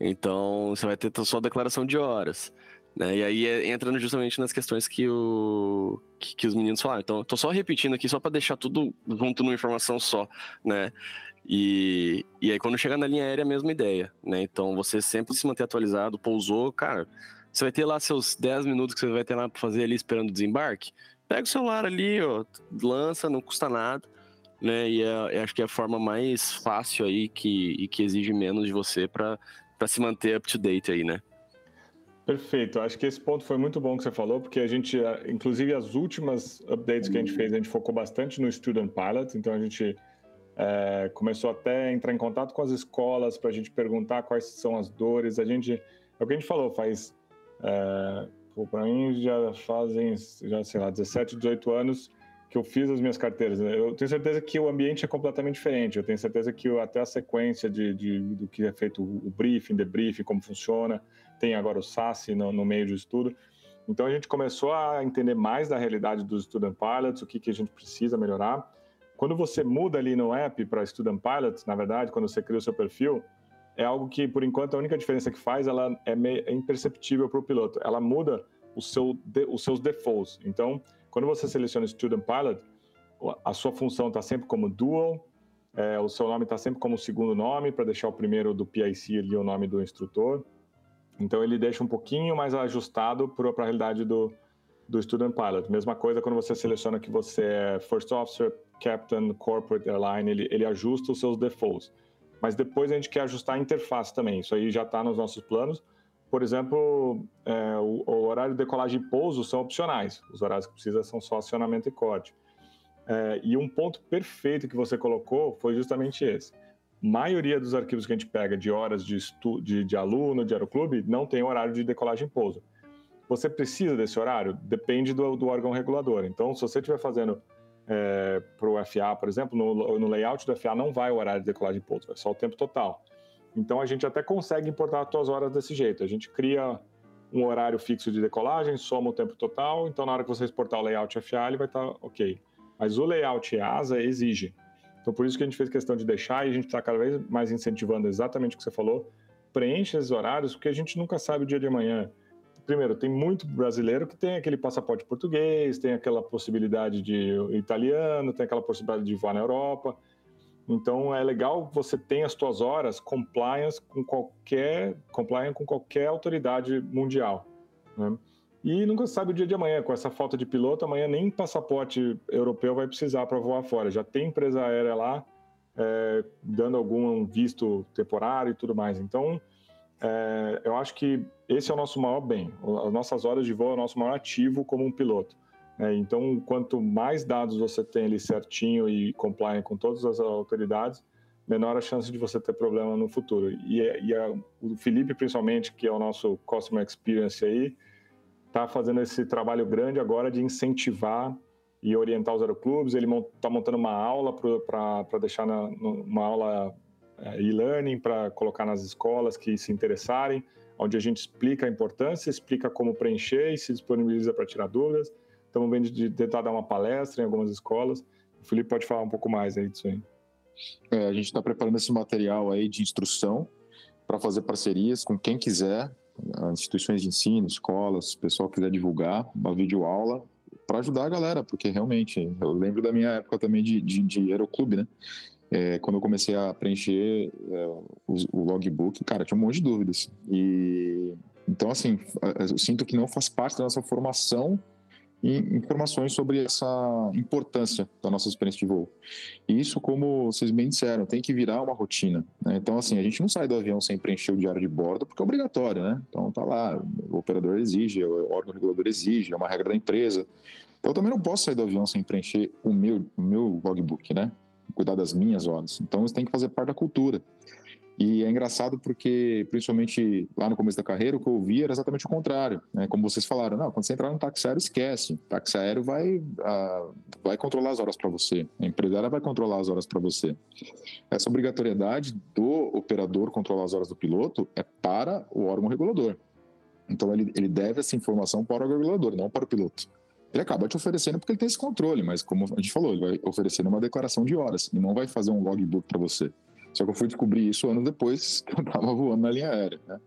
Speaker 2: Então, você vai ter sua declaração de horas. Né? E aí é, entrando justamente nas questões que, o, que, que os meninos falaram. Então, tô só repetindo aqui, só para deixar tudo junto numa informação só, né? E, e aí, quando chegar na linha aérea, é a mesma ideia, né? Então, você sempre se manter atualizado, pousou, cara, você vai ter lá seus 10 minutos que você vai ter lá para fazer ali esperando o desembarque. Pega o celular ali, ó, lança, não custa nada né? E é, acho que é a forma mais fácil aí que, e que exige menos de você para se manter up to date aí, né?
Speaker 4: Perfeito. Acho que esse ponto foi muito bom que você falou, porque a gente, inclusive as últimas updates que a gente fez, a gente focou bastante no Student Pilot, então a gente é, começou até a entrar em contato com as escolas para a gente perguntar quais são as dores. A gente, é o que a gente falou, faz, é, para mim já fazem, já sei lá, 17, 18 anos que eu fiz as minhas carteiras. Eu tenho certeza que o ambiente é completamente diferente. Eu tenho certeza que até a sequência de, de do que é feito o briefing, debriefing, como funciona, tem agora o SASE no, no meio do estudo. Então a gente começou a entender mais da realidade dos Student Pilots, o que, que a gente precisa melhorar. Quando você muda ali no app para Student Pilots, na verdade, quando você cria o seu perfil, é algo que, por enquanto, a única diferença que faz, ela é, meio, é imperceptível para o piloto. Ela muda seu, os seus defaults. Então, quando você seleciona Student Pilot, a sua função está sempre como dual, é, o seu nome está sempre como segundo nome, para deixar o primeiro do PIC ali o nome do instrutor. Então ele deixa um pouquinho mais ajustado para a realidade do, do Student Pilot. Mesma coisa quando você seleciona que você é First Officer, Captain, Corporate Airline, ele, ele ajusta os seus defaults. Mas depois a gente quer ajustar a interface também, isso aí já está nos nossos planos. Por exemplo, é, o, o, horário de decolagem e pouso são opcionais, os horários que precisa são só acionamento e corte. É, e um ponto perfeito que você colocou foi justamente esse maioria dos arquivos que a gente pega de horas de, estu de, de aluno, de aeroclube, não tem horário de decolagem e pouso. Você precisa desse horário? Depende do, do órgão regulador. Então, se você estiver fazendo é, para o FA, por exemplo, no, no, layout do FA não vai o horário de decolagem e pouso, é só o tempo total. Então, a gente até consegue importar as suas horas desse jeito. A gente cria um horário fixo de decolagem, soma o tempo total, então na hora que você exportar o layout FA, ele vai estar tá ok. Mas o layout ASA exige então, por isso que a gente fez questão de deixar e a gente está cada vez mais incentivando exatamente o que você falou. Preencha esses horários, porque a gente nunca sabe o dia de amanhã. Primeiro, tem muito brasileiro que tem aquele passaporte português, tem aquela possibilidade de italiano, tem aquela possibilidade de voar na Europa. Então, é legal você ter as suas horas compliance com qualquer, compliance com qualquer autoridade mundial. Né? E nunca sabe o dia de amanhã. Com essa falta de piloto, amanhã nem passaporte europeu vai precisar para voar fora. Já tem empresa aérea lá é, dando algum visto temporário e tudo mais. Então, é, eu acho que esse é o nosso maior bem. As nossas horas de voo é o nosso maior ativo como um piloto. É, então, quanto mais dados você tem ali certinho e compliant com todas as autoridades, menor a chance de você ter problema no futuro. E, e a, o Felipe, principalmente, que é o nosso Customer Experience aí, está fazendo esse trabalho grande agora de incentivar e orientar os aeroclubes. Ele está montando uma aula para deixar na, uma aula é, e-learning para colocar nas escolas que se interessarem, onde a gente explica a importância, explica como preencher e se disponibiliza para tirar dúvidas. Estamos vendo de tentar dar uma palestra em algumas escolas. O Felipe pode falar um pouco mais aí disso aí.
Speaker 5: É, a gente está preparando esse material aí de instrução para fazer parcerias com quem quiser instituições de ensino, escolas, o pessoal quiser divulgar uma videoaula para ajudar a galera, porque realmente, eu lembro da minha época também de, de, de aeroclube, né? É, quando eu comecei a preencher é, o, o, logbook, cara, tinha um monte de dúvidas. E então, assim, eu sinto que não faz parte da nossa formação informações sobre essa importância da nossa experiência de voo. E isso, como vocês bem disseram, tem que virar uma rotina. Né? Então, assim, a gente não sai do avião sem preencher o diário de bordo, porque é obrigatório, né? Então, tá lá, o operador exige, o órgão regulador exige, é uma regra da empresa. Então, eu também não posso sair do avião sem preencher o meu, o meu logbook, né? Cuidar das minhas horas. Então, isso tem que fazer parte da cultura. E é engraçado porque, principalmente lá no começo da carreira, o que eu ouvi era exatamente o contrário. Né? Como vocês falaram, não, quando você entrar no táxi aéreo, esquece. O táxi aéreo vai, uh, vai controlar as horas para você. A empresária vai controlar as horas para você. Essa obrigatoriedade do operador controlar as horas do piloto é para o órgão regulador. Então, ele, ele deve essa informação para o órgão regulador, não para o piloto. Ele acaba te oferecendo porque ele tem esse controle, mas como a gente falou, ele vai oferecer uma declaração de horas e não vai fazer um logbook para você. Só que eu fui descobrir isso anos depois *laughs* que eu estava voando na linha aérea, né?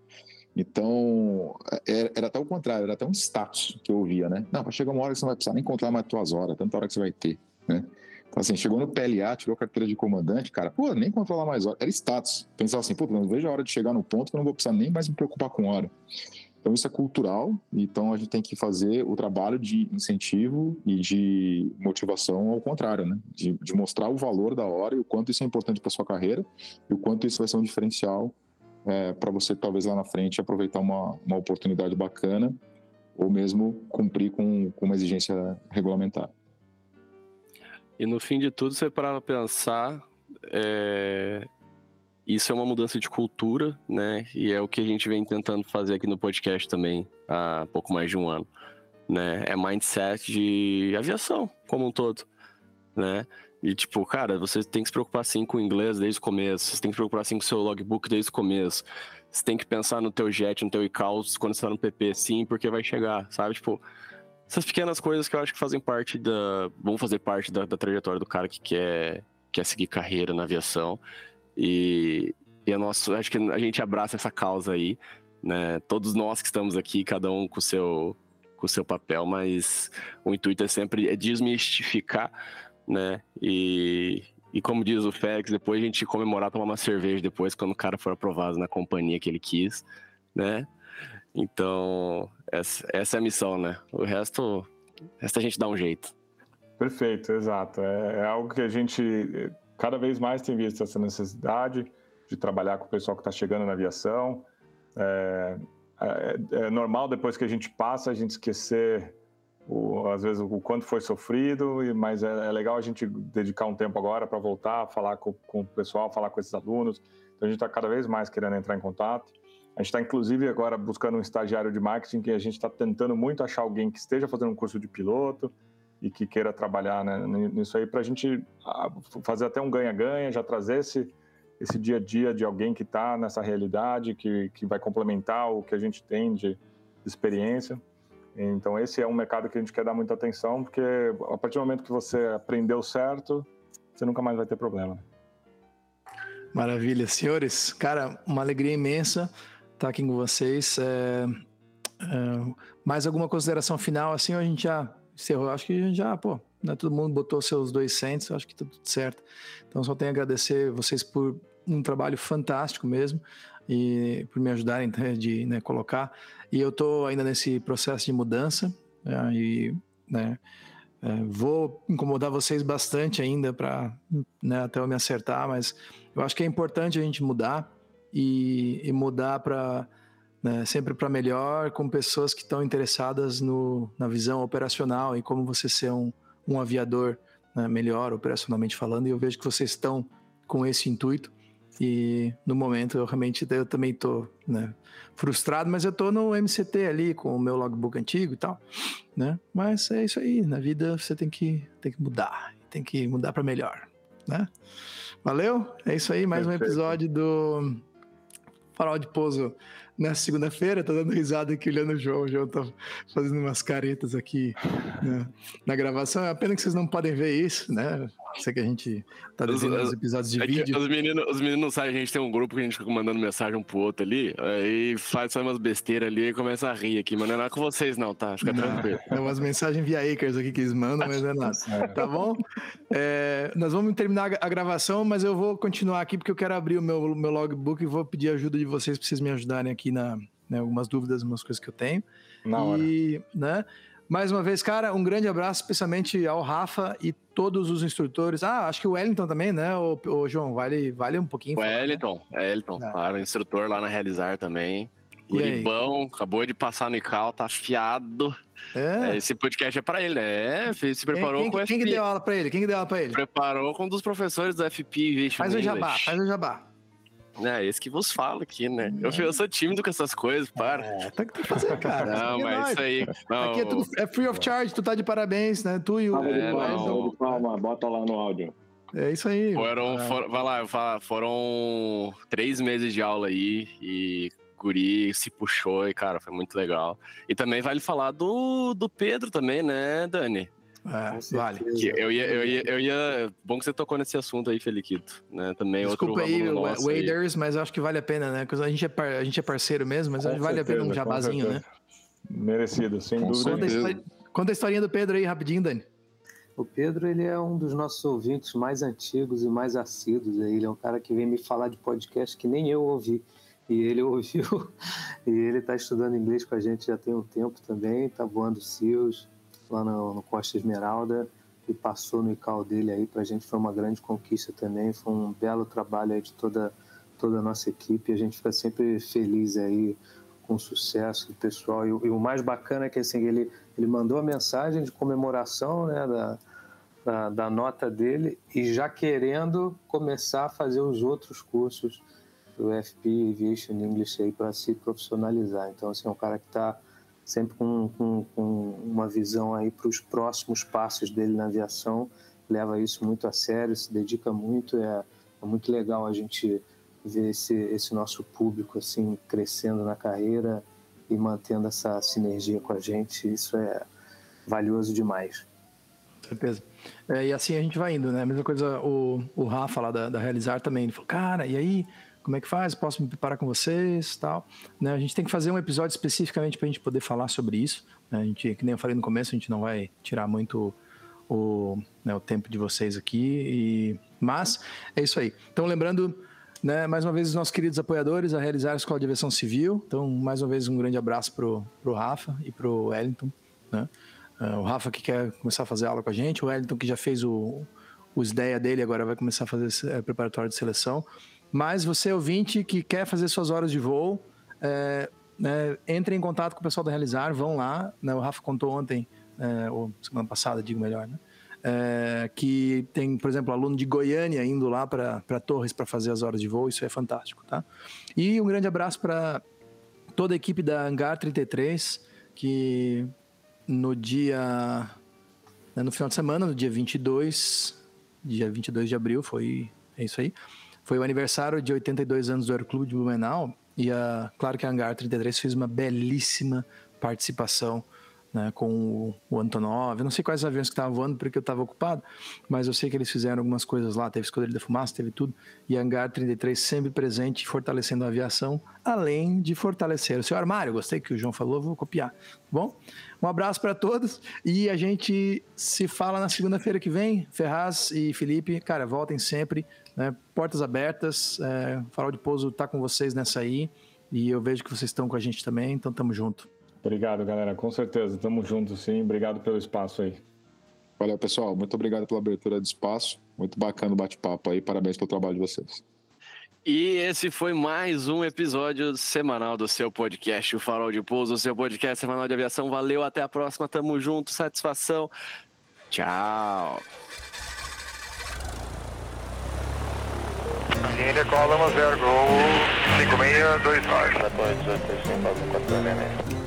Speaker 5: Então, era, é, era, até o contrário, era até um status que eu ouvia, né? Não, vai chegar uma hora que você não vai precisar nem controlar mais tuas horas, tanta hora que você vai ter, né? Então, assim, chegou no PLA, tirou a carteira de comandante, cara, pô, nem controlar mais horas, era status. Pensava assim, pô, não vejo a hora de chegar no ponto que eu não vou precisar nem mais me preocupar com hora. Então, isso é cultural, então a gente tem que fazer o trabalho de incentivo e de motivação ao contrário, né? De, de mostrar o valor da hora e o quanto isso é importante para sua carreira e o quanto isso vai ser um diferencial é, para você talvez lá na frente aproveitar uma, uma oportunidade bacana ou mesmo cumprir com, com uma exigência regulamentar.
Speaker 2: E no fim de tudo, você para pensar, é... isso é uma mudança de cultura, né? E é o que a gente vem tentando fazer aqui no podcast também há pouco mais de um ano, né? É mindset de aviação como um todo, né? E tipo, cara, você tem que se preocupar sim com o inglês desde o começo, você tem que se preocupar sim com o seu logbook desde o começo. Você tem que pensar no teu jet, no teu ICAO quando você tá no PP, sim, porque vai chegar, sabe? Tipo, essas pequenas coisas que eu acho que fazem parte da. vão fazer parte da, da trajetória do cara que quer, quer seguir carreira na aviação. E, e a nossa, acho que a gente abraça essa causa aí, né? Todos nós que estamos aqui, cada um com o seu, com o seu papel, mas o intuito é sempre é desmistificar, né? E, e como diz o Félix, depois a gente comemorar, tomar uma cerveja depois, quando o cara for aprovado na companhia que ele quis, né? Então, essa, essa é a missão, né? O resto, o resto a gente dá um jeito.
Speaker 4: Perfeito, exato. É, é algo que a gente cada vez mais tem visto essa necessidade de trabalhar com o pessoal que está chegando na aviação. É, é, é, normal depois que a gente passa a gente esquecer o, às vezes o quanto foi sofrido, mas é, é legal a gente dedicar um tempo agora para voltar, falar com, com, o pessoal, falar com esses alunos. Então a gente está cada vez mais querendo entrar em contato. A gente está, inclusive, agora buscando um estagiário de marketing que a gente está tentando muito achar alguém que esteja fazendo um curso de piloto e que queira trabalhar né, nisso aí para a gente ah, fazer até um ganha-ganha, já trazer esse, esse dia a dia de alguém que está nessa realidade, que, que vai complementar o que a gente tem de, experiência. Então, esse é um mercado que a gente quer dar muita atenção, porque a partir do momento que você aprendeu certo, você nunca mais vai ter problema.
Speaker 3: Maravilha, senhores. Cara, uma alegria imensa estar aqui com vocês. É, é, mais alguma consideração final? Assim, a gente já encerrou. Acho que já, pô, né, todo mundo botou seus dois centos, acho que tá tudo certo. Então, só tenho a agradecer vocês por um trabalho fantástico mesmo e por me ajudarem né, de né, colocar. E eu estou ainda nesse processo de mudança né, e né, é, vou incomodar vocês bastante ainda para né, até eu me acertar, mas eu acho que é importante a gente mudar e, e mudar para né, sempre para melhor com pessoas que estão interessadas no, na visão operacional e como você ser um, um aviador né, melhor operacionalmente falando. E eu vejo que vocês estão com esse intuito. E no momento eu realmente eu também estou né, frustrado, mas eu estou no MCT ali com o meu logbook antigo e tal, né? Mas é isso aí, na vida você tem que, tem que mudar, tem que mudar para melhor, né? Valeu? É isso aí, mais Perfeito. um episódio do farol de pouso nessa segunda-feira. Tô dando risada aqui olhando o João. O João tá fazendo umas caretas aqui né, na gravação. É pena que vocês não podem ver isso, né? Sei que a gente tá desenhando os episódios de é vídeo.
Speaker 2: Os meninos, os meninos não sabem, a gente tem um grupo que a gente fica mandando mensagem um pro outro ali, aí faz só umas besteiras ali e começa a rir aqui, mas não é nada com vocês não, tá? Fica não, tranquilo.
Speaker 3: É umas mensagens via Acres aqui que eles mandam, mas não é nada. É. Tá bom? É, nós vamos terminar a gravação, mas eu vou continuar aqui porque eu quero abrir o meu, meu logbook e vou pedir ajuda de vocês para vocês me ajudarem aqui na né, algumas dúvidas, algumas coisas que eu tenho.
Speaker 4: Na hora.
Speaker 3: E, né? Mais uma vez, cara, um grande abraço, especialmente ao Rafa e todos os instrutores. Ah, acho que o Wellington também, né, o, o João? Vale, vale um pouquinho.
Speaker 2: O Wellington, né? Wellington, é. claro, instrutor lá na Realizar também. Guribão, acabou de passar no ICAO, tá afiado. É. é esse podcast é pra ele, né? É, se preparou
Speaker 3: quem,
Speaker 2: quem,
Speaker 3: com Quem que deu aula pra ele? Quem que deu aula pra ele?
Speaker 2: Preparou com um dos professores do FP.
Speaker 3: Faz o jabá, faz o jabá.
Speaker 2: É, esse que vos falo aqui, né? Eu, eu sou tímido com essas coisas, para.
Speaker 3: É, tá que tu fazer, cara.
Speaker 2: Não, mas é isso aí. Não,
Speaker 3: aqui é, tudo, é free of charge, tu tá de parabéns, né? Tu e o.
Speaker 6: É, não, palma, bota lá no áudio.
Speaker 3: É isso aí.
Speaker 2: Foram,
Speaker 3: ah.
Speaker 2: for, vai lá, foram três meses de aula aí e Guri se puxou e, cara, foi muito legal. E também vale falar do, do Pedro também, né, Dani?
Speaker 3: É, vale.
Speaker 2: eu ia, eu, ia, eu ia. Bom que você tocou nesse assunto aí, Feliquito. Né? Também
Speaker 3: Desculpa
Speaker 2: outro
Speaker 3: aí, Waders, mas eu acho que vale a pena, né? Porque a gente é, par, a gente é parceiro mesmo, mas com vale certeza, a pena um jabazinho, né?
Speaker 4: Merecido, sem com dúvida.
Speaker 3: Conta a, história, conta a historinha do Pedro aí, rapidinho, Dani.
Speaker 7: O Pedro, ele é um dos nossos ouvintes mais antigos e mais assíduos. Ele é um cara que vem me falar de podcast que nem eu ouvi. E ele *laughs* ouviu, e ele está estudando inglês com a gente já tem um tempo também, está voando SEALs, lá no, no Costa Esmeralda e passou no ICAO dele aí para a gente foi uma grande conquista também, foi um belo trabalho aí de toda toda a nossa equipe. A gente fica sempre feliz aí com o sucesso do pessoal. E, e, o mais bacana é que assim, ele, ele mandou a mensagem de comemoração né, da, da, da, nota dele e já querendo começar a fazer os outros cursos do FP Aviation English aí para se profissionalizar. Então, assim, é um cara que está sempre com, com, com, uma visão aí para os próximos passos dele na aviação, leva isso muito a sério, se dedica muito, é, é muito legal a gente ver esse, esse nosso público assim crescendo na carreira e mantendo essa sinergia com a gente, isso é valioso demais.
Speaker 3: Certeza. É, e assim a gente vai indo, né? A mesma coisa o, o Rafa lá da, da Realizar também, ele falou, cara, e aí, como é que faz? Posso me preparar com vocês tal? Né? A gente tem que fazer um episódio especificamente para a gente poder falar sobre isso. Né? A gente, que nem eu falei no começo, a gente não vai tirar muito o, né, o tempo de vocês aqui, e... mas é isso aí. Então, lembrando né, mais uma vez, os nossos queridos apoiadores a realizar a Escola de Aviação Civil. Então, mais uma vez, um grande abraço pro, pro Rafa e pro Wellington. Né? Uh, o Rafa que quer começar a fazer aula com a gente, o Wellington que já fez o, o SDEA dele, agora vai começar a fazer é, preparatório de seleção. Mas você, ouvinte, que quer fazer suas horas de voo, é, né, entre em contato com o pessoal da Realizar, vão lá. Né, o Rafa contou ontem, é, ou semana passada, digo melhor, né? é, que tem, por exemplo, aluno de Goiânia indo lá para Torres para fazer as horas de voo, isso é fantástico, tá? E um grande abraço para toda a equipe da Hangar 33, que no dia. Né, no final de semana, no dia 22, dia 22 de abril, foi. É isso aí. Foi o aniversário de 82 anos do Aeroclube de Blumenau. E a, claro que a Hangar 33 fez uma belíssima participação né, com o, Antonov. Eu não sei quais aviões que estavam voando porque eu estava ocupado, mas eu sei que eles fizeram algumas coisas lá. Teve Esquadrilha da Fumaça, teve tudo. E Hangar 33 sempre presente, fortalecendo a aviação, além de fortalecer o seu armário. Gostei que o João falou, vou copiar. Bom, um abraço para todos e a gente se fala na segunda-feira que vem. Ferraz e Felipe, cara, voltem sempre. Né, portas abertas. É, Farol de Pouso está com vocês nessa aí. E eu vejo que vocês estão com a gente também, então tamo junto.
Speaker 4: Obrigado, galera. Com certeza. Tamo junto, sim. Obrigado pelo espaço aí.
Speaker 5: Valeu, pessoal. Muito obrigado pela abertura do espaço. Muito bacana o bate-papo aí. Parabéns pelo trabalho de vocês.
Speaker 2: E esse foi mais um episódio semanal do seu podcast, o Farol de Pouso, o seu podcast semanal de aviação. Valeu, até a próxima. Tamo junto. Satisfação. Tchau.
Speaker 1: Cola 0, gol 5629. 14, 18, 35, 4,